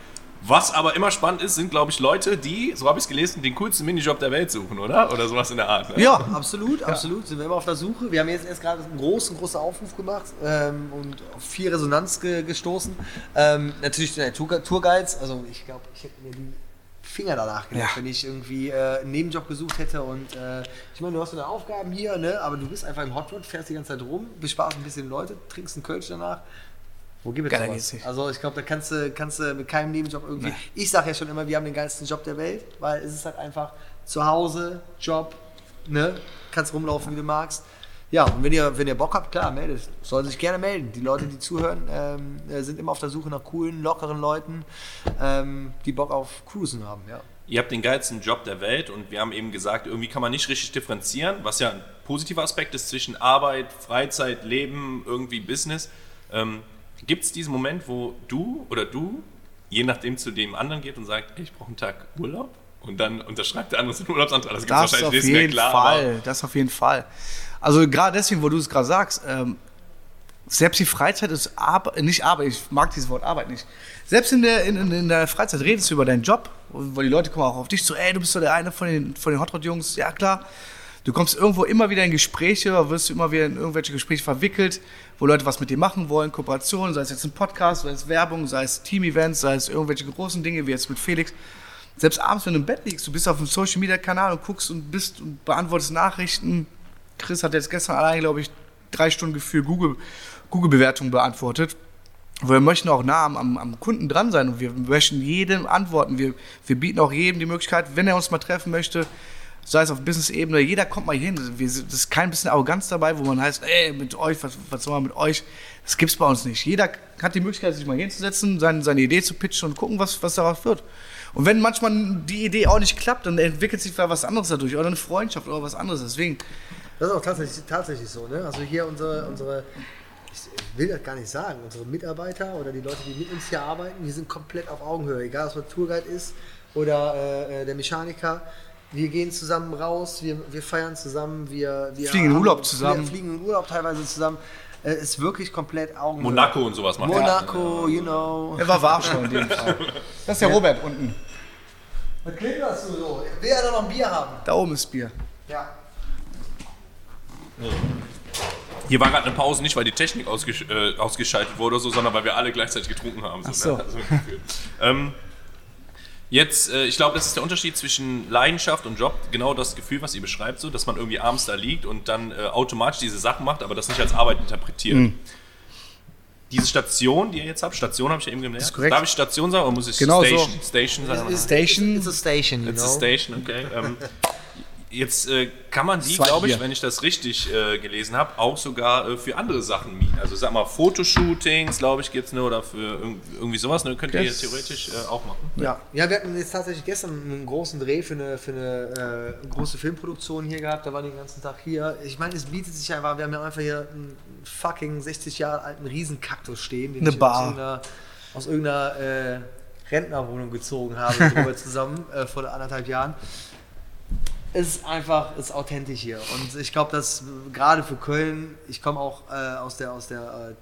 Was aber immer spannend ist, sind, glaube ich, Leute, die, so habe ich es gelesen, den coolsten Minijob der Welt suchen, oder? Oder sowas in der Art. Ne? Ja, Absolut, absolut. Sind wir immer auf der Suche. Wir haben jetzt erst gerade einen großen, großen Aufruf gemacht ähm, und auf viel Resonanz ge gestoßen. Ähm, natürlich der Tour Tourguides. Also ich glaube, ich hätte mir die Finger danach gelegt, Ja. wenn ich irgendwie äh, einen Nebenjob gesucht hätte. Und äh, ich meine, du hast deine Aufgaben hier, ne? aber du bist einfach im Hot Rod, fährst die ganze Zeit rum, besparst ein bisschen Leute, trinkst einen Kölsch danach. Wo gibt es sowas? Also ich glaube, da kannst du, kannst du mit keinem Nebenjob irgendwie. Nee. Ich sage ja schon immer, wir haben den geilsten Job der Welt, weil es ist halt einfach zu Hause, Job, ne? Kannst rumlaufen, wie du magst. Ja, und wenn ihr, wenn ihr Bock habt, klar, meldet. Sollen sich gerne melden. Die Leute, die zuhören, ähm, äh, sind immer auf der Suche nach coolen, lockeren Leuten, ähm, die Bock auf Cruisen haben, ja. Ihr habt den geilsten Job der Welt und wir haben eben gesagt, irgendwie kann man nicht richtig differenzieren, was ja ein positiver Aspekt ist zwischen Arbeit, Freizeit, Leben, irgendwie Business. Ähm, Gibt es diesen Moment, wo du oder du, je nachdem zu dem anderen geht und sagt, ey, ich brauche einen Tag Urlaub? Und dann unterschreibt der andere seinen Urlaubsantrag. Das gibt es Das wahrscheinlich auf nicht mehr jeden klar. Fall, das auf jeden Fall. Also gerade deswegen, wo du es gerade sagst, ähm, selbst die Freizeit ist Arbeit, nicht Arbeit, ich mag dieses Wort Arbeit nicht. Selbst in der, in, in- der Freizeit redest du über deinen Job, weil die Leute kommen auch auf dich zu, ey, du bist doch der eine von den, von den Hot Rod Jungs, ja klar. Du kommst irgendwo immer wieder in Gespräche, wirst du immer wieder in irgendwelche Gespräche verwickelt, wo Leute was mit dir machen wollen, Kooperationen, sei es jetzt ein Podcast, sei es Werbung, sei es Team-Events, sei es irgendwelche großen Dinge, wie jetzt mit Felix. selbst abends, wenn du im Bett liegst, du bist auf dem Social Media Kanal und guckst und bist und beantwortest Nachrichten. Chris hat jetzt gestern allein, glaube ich, drei Stunden für Google, Google-Bewertungen beantwortet. Wir möchten auch nah am, am, am Kunden dran sein und wir möchten jedem antworten. Wir, wir bieten auch jedem die Möglichkeit, wenn er uns mal treffen möchte, sei es auf Business-Ebene, jeder kommt mal hin. Das ist kein bisschen Arroganz dabei, wo man heißt, ey, mit euch, was, was soll man mit euch? Das gibt's bei uns nicht. Jeder hat die Möglichkeit, sich mal hinzusetzen, seine, seine Idee zu pitchen und gucken, was, was daraus wird. Und wenn manchmal die Idee auch nicht klappt, dann entwickelt sich was anderes dadurch oder eine Freundschaft oder was anderes. Deswegen, Das ist auch tatsächlich, tatsächlich so. Ne? Also hier unsere, unsere, ich will das gar nicht sagen, unsere Mitarbeiter oder die Leute, die mit uns hier arbeiten, die sind komplett auf Augenhöhe. Egal, ob es Tourguide ist oder äh, der Mechaniker. Wir gehen zusammen raus, wir, wir feiern zusammen, wir, wir Fliegen in Urlaub zusammen. Wir fliegen in Urlaub teilweise zusammen. Äh, ist wirklich komplett Augenhöhe. Monaco und sowas macht Monaco, you know. er war Warschau in dem [LAUGHS] Fall. Das ist der Robert unten. Was klingt das so? Wer da noch ein Bier haben? Da oben ist Bier. Ja. Hier war gerade eine Pause, nicht weil die Technik ausgesch äh, ausgeschaltet wurde oder so, sondern weil wir alle gleichzeitig getrunken haben. Ach so. ne? Also ähm, jetzt, äh, ich glaube, das ist der Unterschied zwischen Leidenschaft und Job. Genau das Gefühl, was ihr beschreibt, so, dass man irgendwie abends da liegt und dann äh, automatisch diese Sachen macht, aber das nicht als Arbeit interpretiert. Hm. Diese Station, die ihr jetzt habt, Station habe ich ja eben gelernt. ist korrekt. Darf ich Station sagen oder muss ich Genau so. Station, Station sagen? Station. It's a station, you It's a know. Station, okay. Ähm, jetzt äh, kann man die, glaube ich, wenn ich das richtig äh, gelesen habe, auch sogar äh, für andere Sachen mieten. Also sag mal, Fotoshootings, glaube ich, gibt es ne, oder für irg irgendwie sowas, ne, könnt ihr Das- theoretisch äh, auch machen. Ja. ja, wir hatten jetzt tatsächlich gestern einen großen Dreh für eine, für eine äh, große Filmproduktion hier gehabt. Da waren die den ganzen Tag hier. Ich meine, es bietet sich einfach, wir haben ja einfach hier einen fucking 60 Jahre alten Riesenkaktus stehen, den Eine ich Bar. aus irgendeiner, aus irgendeiner äh, Rentnerwohnung gezogen habe, drüber [LAUGHS] zusammen, äh, vor anderthalb Jahren. Ist einfach, ist authentisch hier. Und ich glaube, dass gerade für Köln, ich komme auch äh, aus der, aus der äh,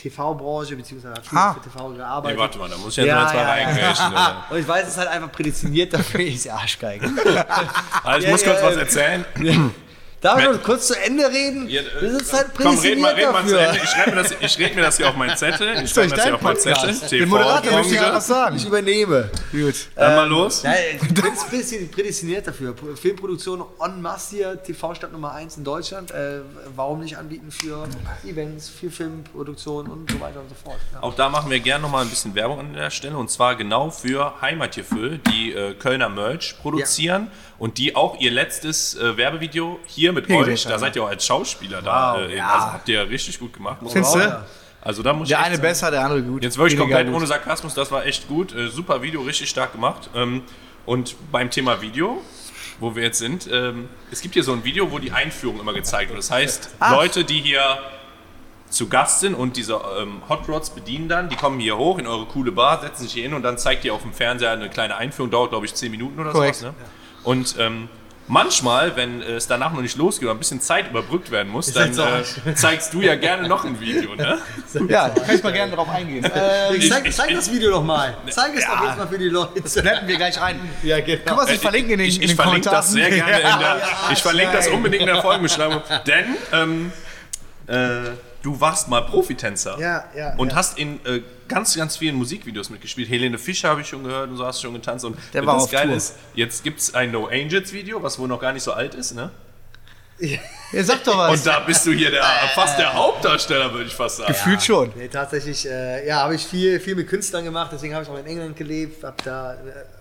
TV-Branche, beziehungsweise habe viel Ah. für TV Nee, gearbeitet. warte mal, da muss ich jetzt Ja, mal zwei ja, ja. reingrätschen. oder? [LAUGHS] Und ich weiß, es ist halt einfach prädestiniert [LAUGHS] dafür, ich ist Arschgeige. Also, ich Ja, muss ja, kurz was ja. erzählen. [LAUGHS] Darf ich kurz zu Ende reden? Ja, das ist halt Komm, red mal, red mal zu. Ende. Ich schreibe mir, das- ich red mir das hier auf meinen Zettel. Ich schreibe das dein hier auf meinen Zettel. Podcast. Den Moderator möchte ich was sagen. Ich übernehme. Gut. Dann mal los. Ja, ich bin prädestiniert- prädestiniert dafür. Filmproduktion en masse hier, TV-Stadt Nummer 1 in Deutschland. Äh, warum nicht anbieten für Events, für Filmproduktion und so weiter und so fort. Ja. Auch da machen wir gerne nochmal ein bisschen Werbung an der Stelle und zwar genau für Heimatgefühl, die äh, Kölner Merch produzieren und die auch ihr letztes äh, Werbevideo hier mit Hier euch, da seid ihr auch als Schauspieler da, äh, ja. also habt ihr richtig gut gemacht. Findest du? Also da muss Der eine sagen. besser, der andere gut. Jetzt wirklich komplett gut. ohne Sarkasmus, das war echt gut. Äh, super Video, richtig stark gemacht. Ähm, und beim Thema Video, wo wir jetzt sind, ähm, es gibt hier so ein Video, wo die Einführung immer gezeigt wird. Das heißt, Ach. Leute, die hier zu Gast sind und diese ähm, Hot Rods bedienen dann, die kommen hier hoch in eure coole Bar, setzen sich hier hin und dann zeigt ihr auf dem Fernseher eine kleine Einführung, dauert glaube ich 10 Minuten oder sowas. Ne? Und ähm, manchmal, wenn äh, es danach noch nicht losgeht oder ein bisschen Zeit überbrückt werden muss, dann äh, zeigst du ja gerne noch ein Video. Ne? [LAUGHS] Ja, kann ich mal gerne drauf eingehen. Ähm, Ich zeig, ich- zeig ich- das Video doch mal. Zeig es doch jetzt mal für die Leute. blenden wir gleich ein. Ja, genau. Kann man sich verlinken in den, ich, in ich den verlinke Kommentaren? das sehr gerne in der, [LAUGHS] Ja, ich verlinke das nein. unbedingt in der Folgenbeschreibung, [LAUGHS] denn ähm, äh, du warst mal Profitänzer Ja, ja. und ja. hast in äh, ganz, ganz vielen Musikvideos mitgespielt. Helene Fischer habe ich schon gehört und so hast du schon getanzt und Der war das auf Geile Tour. ist, jetzt gibt es ein No Angels Video, was wohl noch gar nicht so alt ist, ne? Ja, sag doch was. Und da bist du hier der, fast der Hauptdarsteller, würde ich fast sagen. Gefühlt schon. Nee, tatsächlich, äh, ja, habe ich viel, viel mit Künstlern gemacht, deswegen habe ich auch in England gelebt, habe da äh,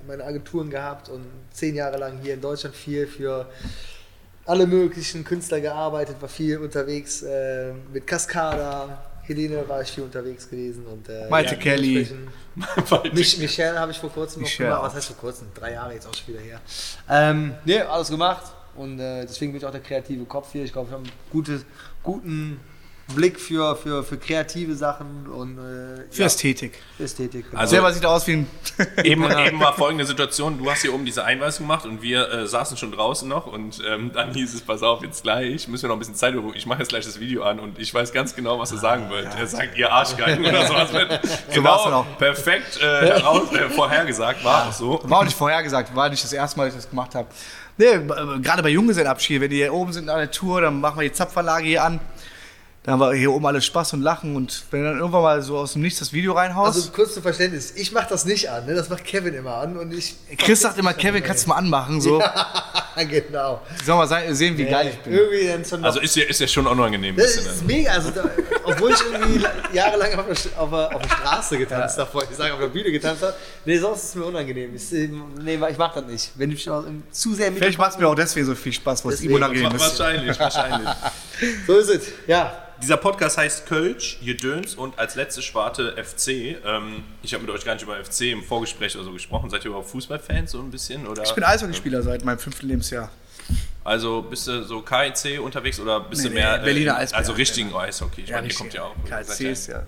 meine Agenturen gehabt und zehn Jahre lang hier in Deutschland viel für alle möglichen Künstler gearbeitet, war viel unterwegs äh, mit Cascada, Helene war ich viel unterwegs gewesen und äh, Maite Kelly. dementsprechend- [LAUGHS] Mich, Michelle habe ich vor kurzem noch gemacht. Was heißt vor kurzem? Drei Jahre jetzt auch schon wieder her. Ähm, nee, alles gemacht. Und äh, deswegen bin ich auch der kreative Kopf hier. Ich glaube, wir haben einen gute, guten Blick für, für, für kreative Sachen und äh, Für ja, Ästhetik. Ästhetik. Genau. Also- Selber sieht aus wie ein. [LAUGHS] Eben, eben war folgende Situation, du hast hier oben diese Einweisung gemacht und wir äh, saßen schon draußen noch und ähm, dann hieß es, pass auf, jetzt gleich, müssen wir noch ein bisschen Zeit überbrücken, ich mache jetzt gleich das Video an und ich weiß ganz genau, was er sagen wird. Er sagt, ihr Arschgeigen oder [LAUGHS] sowas. Dann genau, auch. perfekt äh, heraus, äh, vorhergesagt, war auch so. War auch nicht vorhergesagt, war nicht das erste Mal, dass ich das gemacht habe. Nee, äh, gerade bei Junggesellenabschied, wenn die hier oben sind an der Tour, dann machen wir die Zapfanlage hier an. Da haben wir hier oben alles Spaß und Lachen und wenn du dann irgendwann mal so aus dem Nichts das Video reinhaust. Also kurz zum Verständnis, ich mache das nicht an, ne? das macht Kevin immer an und ich. Chris sagt immer, Kevin, kannst du mal anmachen, so. [LAUGHS] genau. Soll mal sein- sehen, wie geil ich bin. Irgendwie dann schon Also ist ja, ist ja schon unangenehm. das ist ne? mega, also da, obwohl ich irgendwie la- jahrelang auf der, auf der, auf der Straße getanzt habe, wollte ich sagen, auf der Bühne getanzt habe. Nee, sonst ist es mir unangenehm. Ich, nee, ich mach das nicht. Wenn im- zu sehr mit Vielleicht macht es mir auch deswegen so viel Spaß, weil es ihm unangenehm ist. Wahrscheinlich, wahrscheinlich. [LAUGHS] So ist es. Ja. Dieser Podcast heißt Kölsch, Jedöns und als letzte Sparte FC. Ähm, ich habe mit euch gar nicht über FC im Vorgespräch oder so gesprochen. Seid ihr überhaupt Fußballfans so ein bisschen? Oder? Ich bin Eishockeyspieler seit meinem fünften Lebensjahr. Also bist du so KIC unterwegs oder bist Nee, du mehr nee, Berliner äh, Eisbären, Also richtigen Eishockey. Ich meine, ihr kommt ja auch. KC ist ja,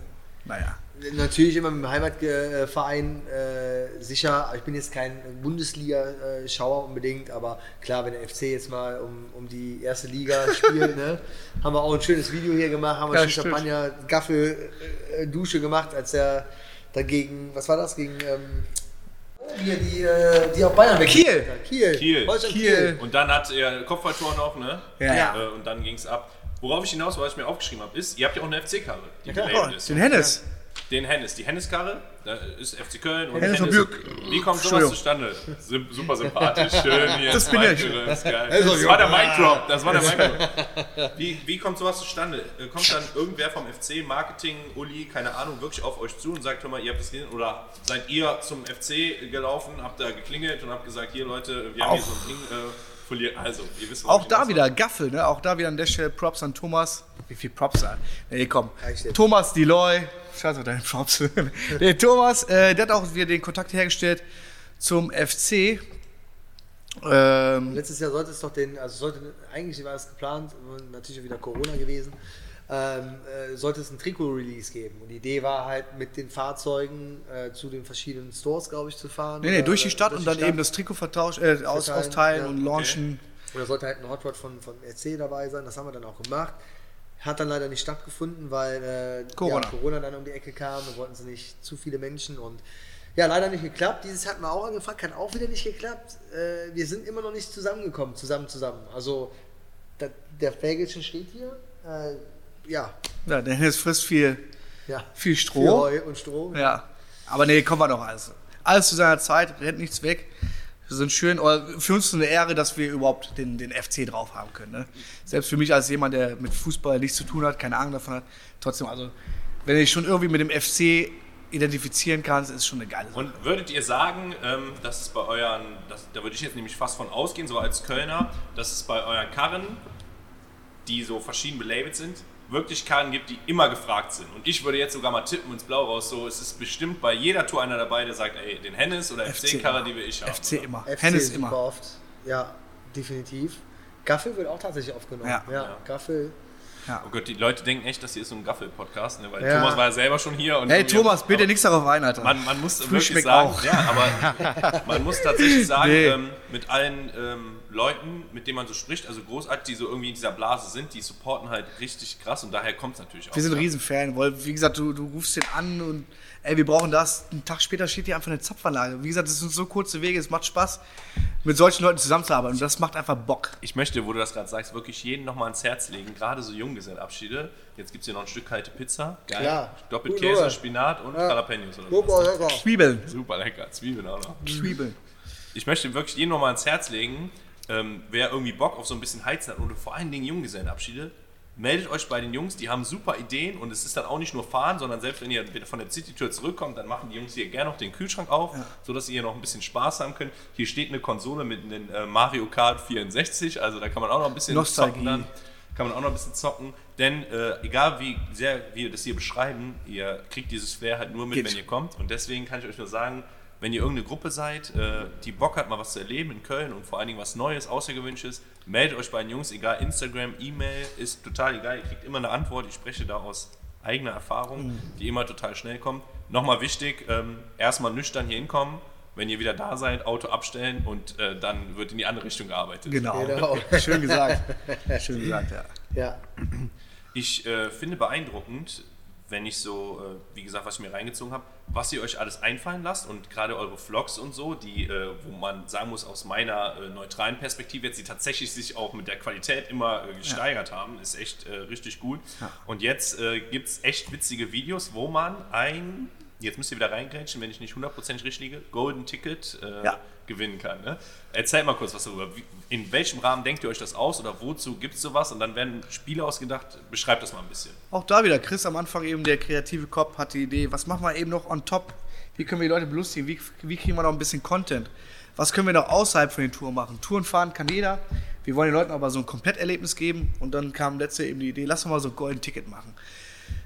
naja. Natürlich immer mit dem Heimatverein äh, sicher. Ich bin jetzt kein Bundesliga-Schauer unbedingt, aber klar, wenn der FC jetzt mal um, um die erste Liga [LAUGHS] spielt, ne, haben wir auch ein schönes Video hier gemacht, haben wir Ja. Champagner, Gaffel, äh, Dusche gemacht, als er dagegen, was war das, gegen ähm, hier, die, äh, die auf Bayern weg. Kiel. Kiel. Kiel. Holstein Kiel. Und dann hat er Kopfballtor noch, ne? Ja. Ja. Äh, und dann ging es ab. Worauf ich hinaus, was ich mir aufgeschrieben habe, ist, ihr habt ja auch eine FC-Karre, die klar. Oh, ist. den Hennes. Den Hennes, die Hennes-Karre, da ist FC Köln und Hennes. Bürg. Wie kommt sowas zustande? Sim super sympathisch, schön hier. [LAUGHS] Das bin ich. drin, ist geil. Das ja. war der Mic das war der Mic Drop. Wie, wie kommt sowas zustande? Äh, Kommt dann irgendwer vom FC, Marketing, Uli, keine Ahnung, wirklich auf euch zu und sagt, hör mal, ihr habt das gesehen? Oder seid ihr zum FC gelaufen, habt da geklingelt und habt gesagt, hier Leute, wir haben hier so ein Ding äh, verliert. Also, ihr wisst, Auch da wieder Gaffel, ne? Auch da wieder an der Stelle Props an Thomas. Wie viel Props da? Nee, komm. Thomas Deloy. Scheiße, deine Props. [LAUGHS] der Thomas, äh, der hat auch wieder den Kontakt hergestellt zum FC. Ähm, Letztes Jahr sollte es doch den, also sollte, eigentlich war es geplant, natürlich wieder Corona gewesen, ähm, äh, sollte es ein Trikot-Release geben. Und die Idee war halt mit den Fahrzeugen äh, zu den verschiedenen Stores, glaube ich, zu fahren. nee, nee, Oder- durch die Stadt durch und die dann Stadt. eben das Trikot vertausch, äh, aus, austeilen ja. und launchen. Und da sollte halt ein Hot Rod von, von RC dabei sein, das haben wir dann auch gemacht. Hat dann leider nicht stattgefunden, weil äh, Corona. Ja, Corona dann um die Ecke kam und wollten sie nicht zu viele Menschen und ja, leider nicht geklappt. Dieses hatten wir auch angefragt, hat auch wieder nicht geklappt. Äh, wir sind immer noch nicht zusammengekommen, zusammen, zusammen. Also der Fägelchen steht hier. Ja, Ja, der Hennes frisst viel, ja. viel Stroh. Heu und Stroh. Ja. Aber nee, kommen wir noch alles. Alles zu seiner Zeit, rennt nichts weg. Wir sind schön, für uns ist es eine Ehre, dass wir überhaupt den, den FC drauf haben können. Ne? Selbst für mich als jemand, der mit Fußball nichts zu tun hat, keine Ahnung davon hat, trotzdem, also, wenn ich schon irgendwie mit dem FC identifizieren kann, ist es schon eine geile Sache. Und würdet ihr sagen, ähm, dass es bei euren, das, da würde ich jetzt nämlich fast von ausgehen, so als Kölner, dass es bei euren Karren, die so verschieden belabelt sind, wirklich Karren gibt, die immer gefragt sind. Und ich würde jetzt sogar mal tippen ins Blau raus, so es ist bestimmt bei jeder Tour einer dabei, der sagt, ey, den Hennes oder FC-Karre, die will ich haben. FC oder? immer. FC Hennes immer. oft. Ja, definitiv. Gaffel wird auch tatsächlich aufgenommen. Ja. ja. Gaffel. Oh Gott, die Leute denken echt, das hier ist so ein Gaffel-Podcast, ne? weil Ja. Thomas war ja selber schon hier. Und Hey Thomas, bitte aber nichts darauf ein, Alter. Man, man muss Früh wirklich sagen, auch. ja, aber [LAUGHS] man muss tatsächlich sagen, Nee. ähm, mit allen ähm, Leuten, mit denen man so spricht, also großartig, die so irgendwie in dieser Blase sind, die supporten halt richtig krass und daher kommt es natürlich auch. wir sind ja. Riesenfan, weil, wie gesagt, du, du rufst den an und ey, wir brauchen das. Einen Tag später steht hier einfach eine Zapfanlage. Wie gesagt, es sind so kurze Wege, es macht Spaß, mit solchen Leuten zusammenzuarbeiten. Und das macht einfach Bock. Ich möchte, wo du das gerade sagst, wirklich jeden nochmal ans Herz legen, gerade so Junggesellenabschiede. Jetzt gibt es hier noch ein Stück kalte Pizza. Geil. Klar. Doppelt Gut, Käse? Spinat und Ja. Jalapenos oder Super lecker. Zwiebeln. Super lecker. Zwiebeln auch noch. Zwiebeln. Ich möchte wirklich jedem nochmal ans Herz legen, ähm, wer irgendwie Bock auf so ein bisschen Heizen hat oder vor allen Dingen Junggesellenabschiede, meldet euch bei den Jungs, die haben super Ideen und es ist dann auch nicht nur fahren, sondern selbst wenn ihr von der City-Tour zurückkommt, dann machen die Jungs hier gerne noch den Kühlschrank auf, sodass ihr noch ein bisschen Spaß haben könnt. Hier steht eine Konsole mit einem äh, Mario Kart 64, also da kann man auch noch ein bisschen Nostalgie. zocken dann. Kann man auch noch ein bisschen zocken, denn äh, egal wie sehr wir das hier beschreiben, ihr kriegt dieses Flair halt nur mit, Geht. wenn ihr kommt und deswegen kann ich euch nur sagen, wenn ihr irgendeine Gruppe seid, äh, die Bock hat, mal was zu erleben in Köln und vor allen Dingen was Neues, Außergewünschtes, meldet euch bei den Jungs, egal, Instagram, E-Mail, ist total egal, ihr kriegt immer eine Antwort, ich spreche da aus eigener Erfahrung, die immer total schnell kommt. Nochmal wichtig, ähm, erstmal nüchtern hier hinkommen, wenn ihr wieder da seid, Auto abstellen und äh, dann wird in die andere Richtung gearbeitet. Genau. Genau. [LAUGHS] Schön gesagt. [LAUGHS] Schön gesagt, ja. Ja. Ich äh, finde beeindruckend, wenn ich so, äh, wie gesagt, was ich mir reingezogen habe, was ihr euch alles einfallen lasst und gerade eure Vlogs und so, die, äh, wo man sagen muss, aus meiner äh, neutralen Perspektive jetzt, die tatsächlich sich auch mit der Qualität immer gesteigert haben, ist echt richtig gut. Und jetzt äh, gibt es echt witzige Videos, wo man ein, jetzt müsst ihr wieder reingrätschen, wenn ich nicht 100% richtig liege, Golden Ticket äh, Ja. Gewinnen kann. Ne? Erzähl mal kurz was darüber. In welchem Rahmen denkt ihr euch das aus oder wozu gibt es sowas? Und dann werden Spiele ausgedacht. Beschreibt das mal ein bisschen. Auch da wieder, Chris am Anfang eben, der kreative Kopf, hat die Idee, was machen wir eben noch on top? Wie können wir die Leute belustigen? Wie, wie kriegen wir noch ein bisschen Content? Was können wir noch außerhalb von den Touren machen? Touren fahren kann jeder. Wir wollen den Leuten aber so ein Kompletterlebnis geben. Und dann kam letzte eben die Idee, lass uns mal so ein Golden Ticket machen.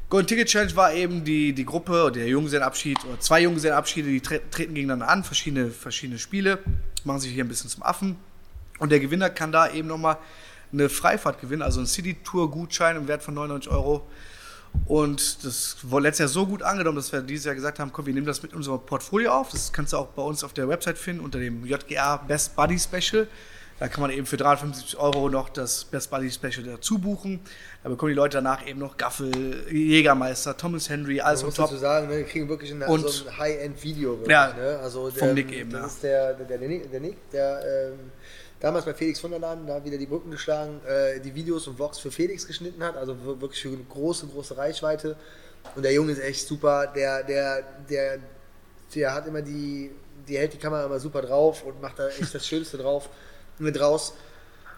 Golden Ticket Challenge war eben die, die Gruppe, der Junggesellenabschied oder zwei Junggesellenabschiede, die tre treten gegeneinander an, verschiedene, verschiedene Spiele, machen sich hier ein bisschen zum Affen. Und der Gewinner kann da eben nochmal eine Freifahrt gewinnen, also einen City-Tour-Gutschein im Wert von 99 Euro. Und das wurde letztes Jahr so gut angenommen, dass wir dieses Jahr gesagt haben, komm, wir nehmen das mit unserem Portfolio auf. Das kannst du auch bei uns auf der Website finden unter dem JGA Best Buddy Special. Da kann man eben für 350 Euro noch das Best Buddy Special dazu buchen. Da bekommen die Leute danach eben noch Gaffel, Jägermeister, Thomas Henry, alles on top. dazu sagen, ne, wir kriegen wirklich eine, Und- so ein High-End-Video. Ja, ne? also vom der, Nick eben, Das ja. ist der, der, der, Nick- der Nick, der ähm, damals bei Felix von der Laden da wieder die Brücken geschlagen, äh, die Videos und Vlogs für Felix geschnitten hat, also wir- wirklich für eine große, große Reichweite. Und der Junge ist echt super, der, der, der, der hat immer die, die hält die Kamera immer super drauf und macht da echt das Schönste drauf mit raus.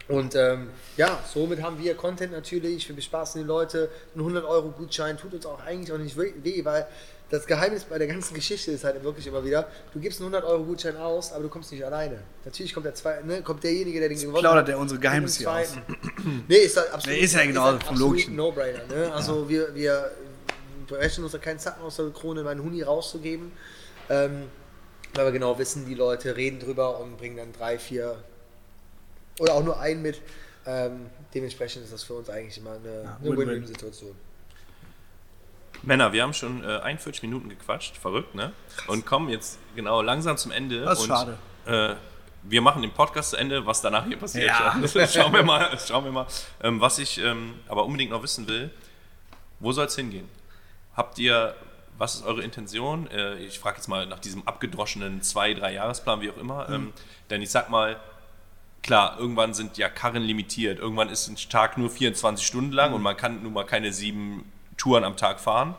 Und ähm, ja, somit haben wir Content natürlich, wir bespaßen die Leute. Ein 100-Euro-Gutschein tut uns auch eigentlich auch nicht weh, weil das Geheimnis bei der ganzen Geschichte ist halt wirklich immer wieder, du gibst einen 100-Euro-Gutschein aus, aber du kommst nicht alleine. Natürlich kommt, der zwei, ne, kommt derjenige, der den gewonnen plaudert hat. der unsere Geheimnisse hier aus. Nee, ist halt absolut, Nee, ist ja genau halt vom Logischen. No-Brainer. Ne? Also wir, wir brechen uns da keinen Zacken aus der Krone, meinen Huni rauszugeben. Ähm, weil wir genau wissen, die Leute reden drüber und bringen dann drei, vier oder auch nur einen mit. Ähm, dementsprechend ist das für uns eigentlich immer eine, eine Win-win. Win-Win-Situation. Männer, wir haben schon äh, 41 Minuten gequatscht, verrückt, ne? Und kommen jetzt genau langsam zum Ende. Das ist und, schade. Äh, wir machen den Podcast zu Ende, was danach hier passiert. Ja. [LAUGHS] schauen wir mal. Schauen wir mal. Ähm, was ich ähm, aber unbedingt noch wissen will, wo soll es hingehen? Habt ihr, was ist eure Intention? Äh, ich frage jetzt mal nach diesem abgedroschenen zwei, drei Jahresplan, wie auch immer. Mhm. Ähm, denn ich sag mal, klar, irgendwann sind ja Karren limitiert. Irgendwann ist ein Tag nur 24 Stunden lang und man kann nun mal keine sieben Touren am Tag fahren.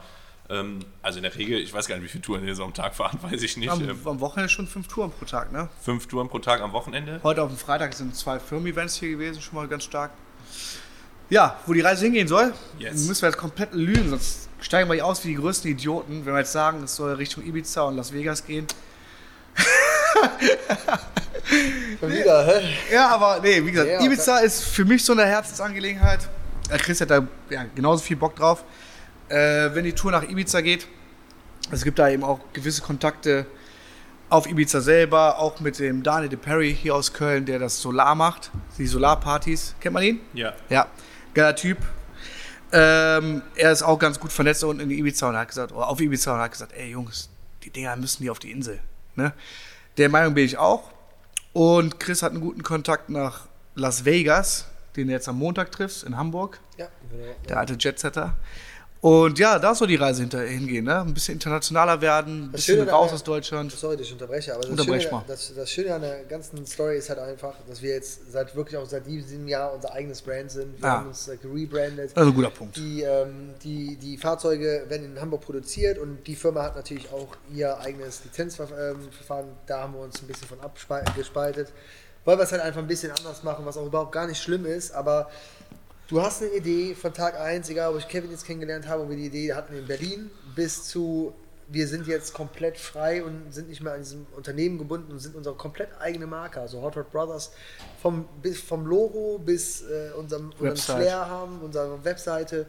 Ähm, also in der Regel, ich weiß gar nicht, wie viele Touren ihr so am Tag fahren, [LAUGHS] weiß ich nicht. Am, Ähm, am Wochenende schon fünf Touren pro Tag, ne? fünf Touren pro Tag am Wochenende. Heute auf dem Freitag sind zwei Firmen-Events hier gewesen, schon mal ganz stark. Ja, wo die Reise hingehen soll, Yes. müssen wir jetzt komplett lügen, sonst steigen wir hier aus wie die größten Idioten, wenn wir jetzt sagen, es soll Richtung Ibiza und Las Vegas gehen. Schon wieder, hä? Ja, aber nee, wie gesagt, Ja, Ibiza ist für mich so eine Herzensangelegenheit. Der Chris hat da ja, genauso viel Bock drauf. Äh, wenn die Tour nach Ibiza geht, es gibt da eben auch gewisse Kontakte auf Ibiza selber, auch mit dem Daniel de Perry hier aus Köln, der das Solar macht, die Solarpartys. Kennt man ihn? Ja. Ja, geiler Typ. Ähm, er ist auch ganz gut vernetzt unten in Ibiza und hat gesagt, oder auf Ibiza und hat gesagt, ey Jungs, die Dinger müssen hier auf die Insel. Ne? Der Meinung bin ich auch. Und Chris hat einen guten Kontakt nach Las Vegas, den du jetzt am Montag triffst, in Hamburg, Ja, genau. der alte Jetsetter. Und ja, da soll die Reise hinter, hingehen, ne? Ein bisschen internationaler werden, ein bisschen raus daran- aus Deutschland. Sorry, dass ich unterbreche, aber das Unterbrech Schöne, mal. das, das Schöne an der ganzen Story ist halt einfach, dass wir jetzt seit wirklich auch seit diesem Jahr unser eigenes Brand sind. Wir Ah. haben uns äh, gerebrandet. Ist ein guter Punkt. Die, ähm, die, die Fahrzeuge werden in Hamburg produziert und die Firma hat natürlich auch ihr eigenes Lizenzverfahren. Da haben wir uns ein bisschen von abgespaltet, weil wir es halt einfach ein bisschen anders machen, was auch überhaupt gar nicht schlimm ist. Aber du hast eine Idee von Tag 1, egal ob ich Kevin jetzt kennengelernt habe und wir die Idee hatten in Berlin, bis zu wir sind jetzt komplett frei und sind nicht mehr an diesem Unternehmen gebunden und sind unsere komplett eigene Marke. Also Hot Rod Brothers vom, bis, vom Logo bis äh, unserem, Website. Flair haben, unsere Webseite.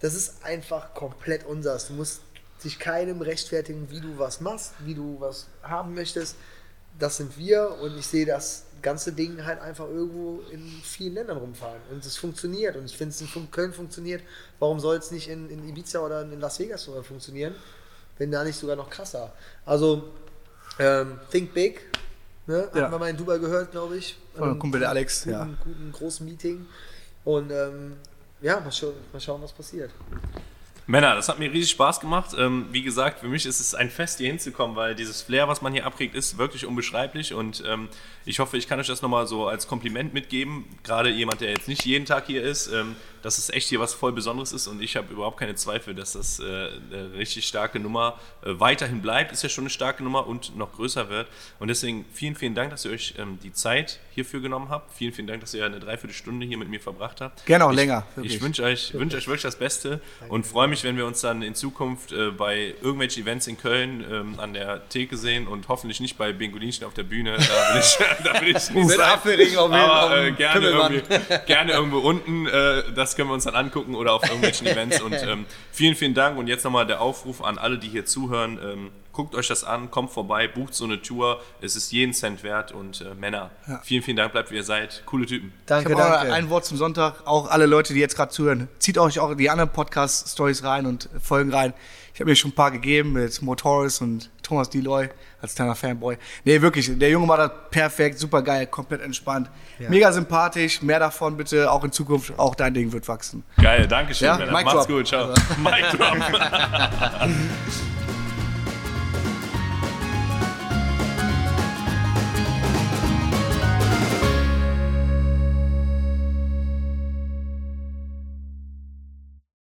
Das ist einfach komplett unseres. Du musst dich keinem rechtfertigen, wie du was machst, wie du was haben möchtest. Das sind wir und ich sehe das ganze Ding halt einfach irgendwo in vielen Ländern rumfahren. Und es funktioniert. Und ich finde es in Köln funktioniert. Warum soll es nicht in, in Ibiza oder in Las Vegas funktionieren? Wenn da nicht sogar noch krasser. Also, ähm, think big. Ne? Ja. Hat man mal in Dubai gehört, glaube ich. Von meinem Kumpel, der Alex, guten, ja. Guten, großen Meeting. Und ähm, ja, mal, scha mal schauen, was passiert. Männer, das hat mir riesig Spaß gemacht. Ähm, wie gesagt, für mich ist es ein Fest, hier hinzukommen, weil dieses Flair, was man hier abkriegt, ist wirklich unbeschreiblich. Und ähm, ich hoffe, ich kann euch das nochmal so als Kompliment mitgeben. Gerade jemand, der jetzt nicht jeden Tag hier ist, ähm, dass es echt hier was voll Besonderes ist. Und ich habe überhaupt keine Zweifel, dass das äh, eine richtig starke Nummer äh, weiterhin bleibt. Ist ja schon eine starke Nummer und noch größer wird. Und deswegen vielen, vielen Dank, dass ihr euch ähm, die Zeit hierfür genommen habt. Vielen, vielen Dank, dass ihr eine Dreiviertelstunde hier mit mir verbracht habt. Gerne auch ich, länger, Ich wirklich. wünsche euch, wünsche euch wirklich das Beste und freue mich, wenn wir uns dann in Zukunft äh, bei irgendwelchen Events in Köln ähm, an der Theke sehen und hoffentlich nicht bei Bingolinchen auf der Bühne. Da will ich, [LAUGHS] da will ich nicht sein. Apfelring auf jeden Fall. äh, gerne, irgendwie, gerne irgendwo unten, äh, das können wir uns dann angucken oder auf irgendwelchen [LAUGHS] Events. Und ähm, vielen, vielen Dank. Und jetzt nochmal der Aufruf an alle, die hier zuhören. Ähm, guckt euch das an, kommt vorbei, bucht so eine Tour. Es ist jeden Cent wert. Und äh, Männer, vielen, vielen Dank, bleibt wie ihr seid. Coole Typen. Danke, danke. ein Wort zum Sonntag. Auch alle Leute, die jetzt gerade zuhören, zieht euch auch die anderen Podcast-Stories rein und Folgen rein. Ich habe mir schon ein paar gegeben mit Motoris und Thomas Deloy als kleiner Fanboy. Nee, wirklich, der Junge war da perfekt, super geil, komplett entspannt. Mega sympathisch, mehr davon bitte, auch in Zukunft. Auch dein Ding wird wachsen. Geil, danke schön, Ja, Männer. Mic Macht's drop. gut, ciao. [LAUGHS] Mic drop. [LAUGHS]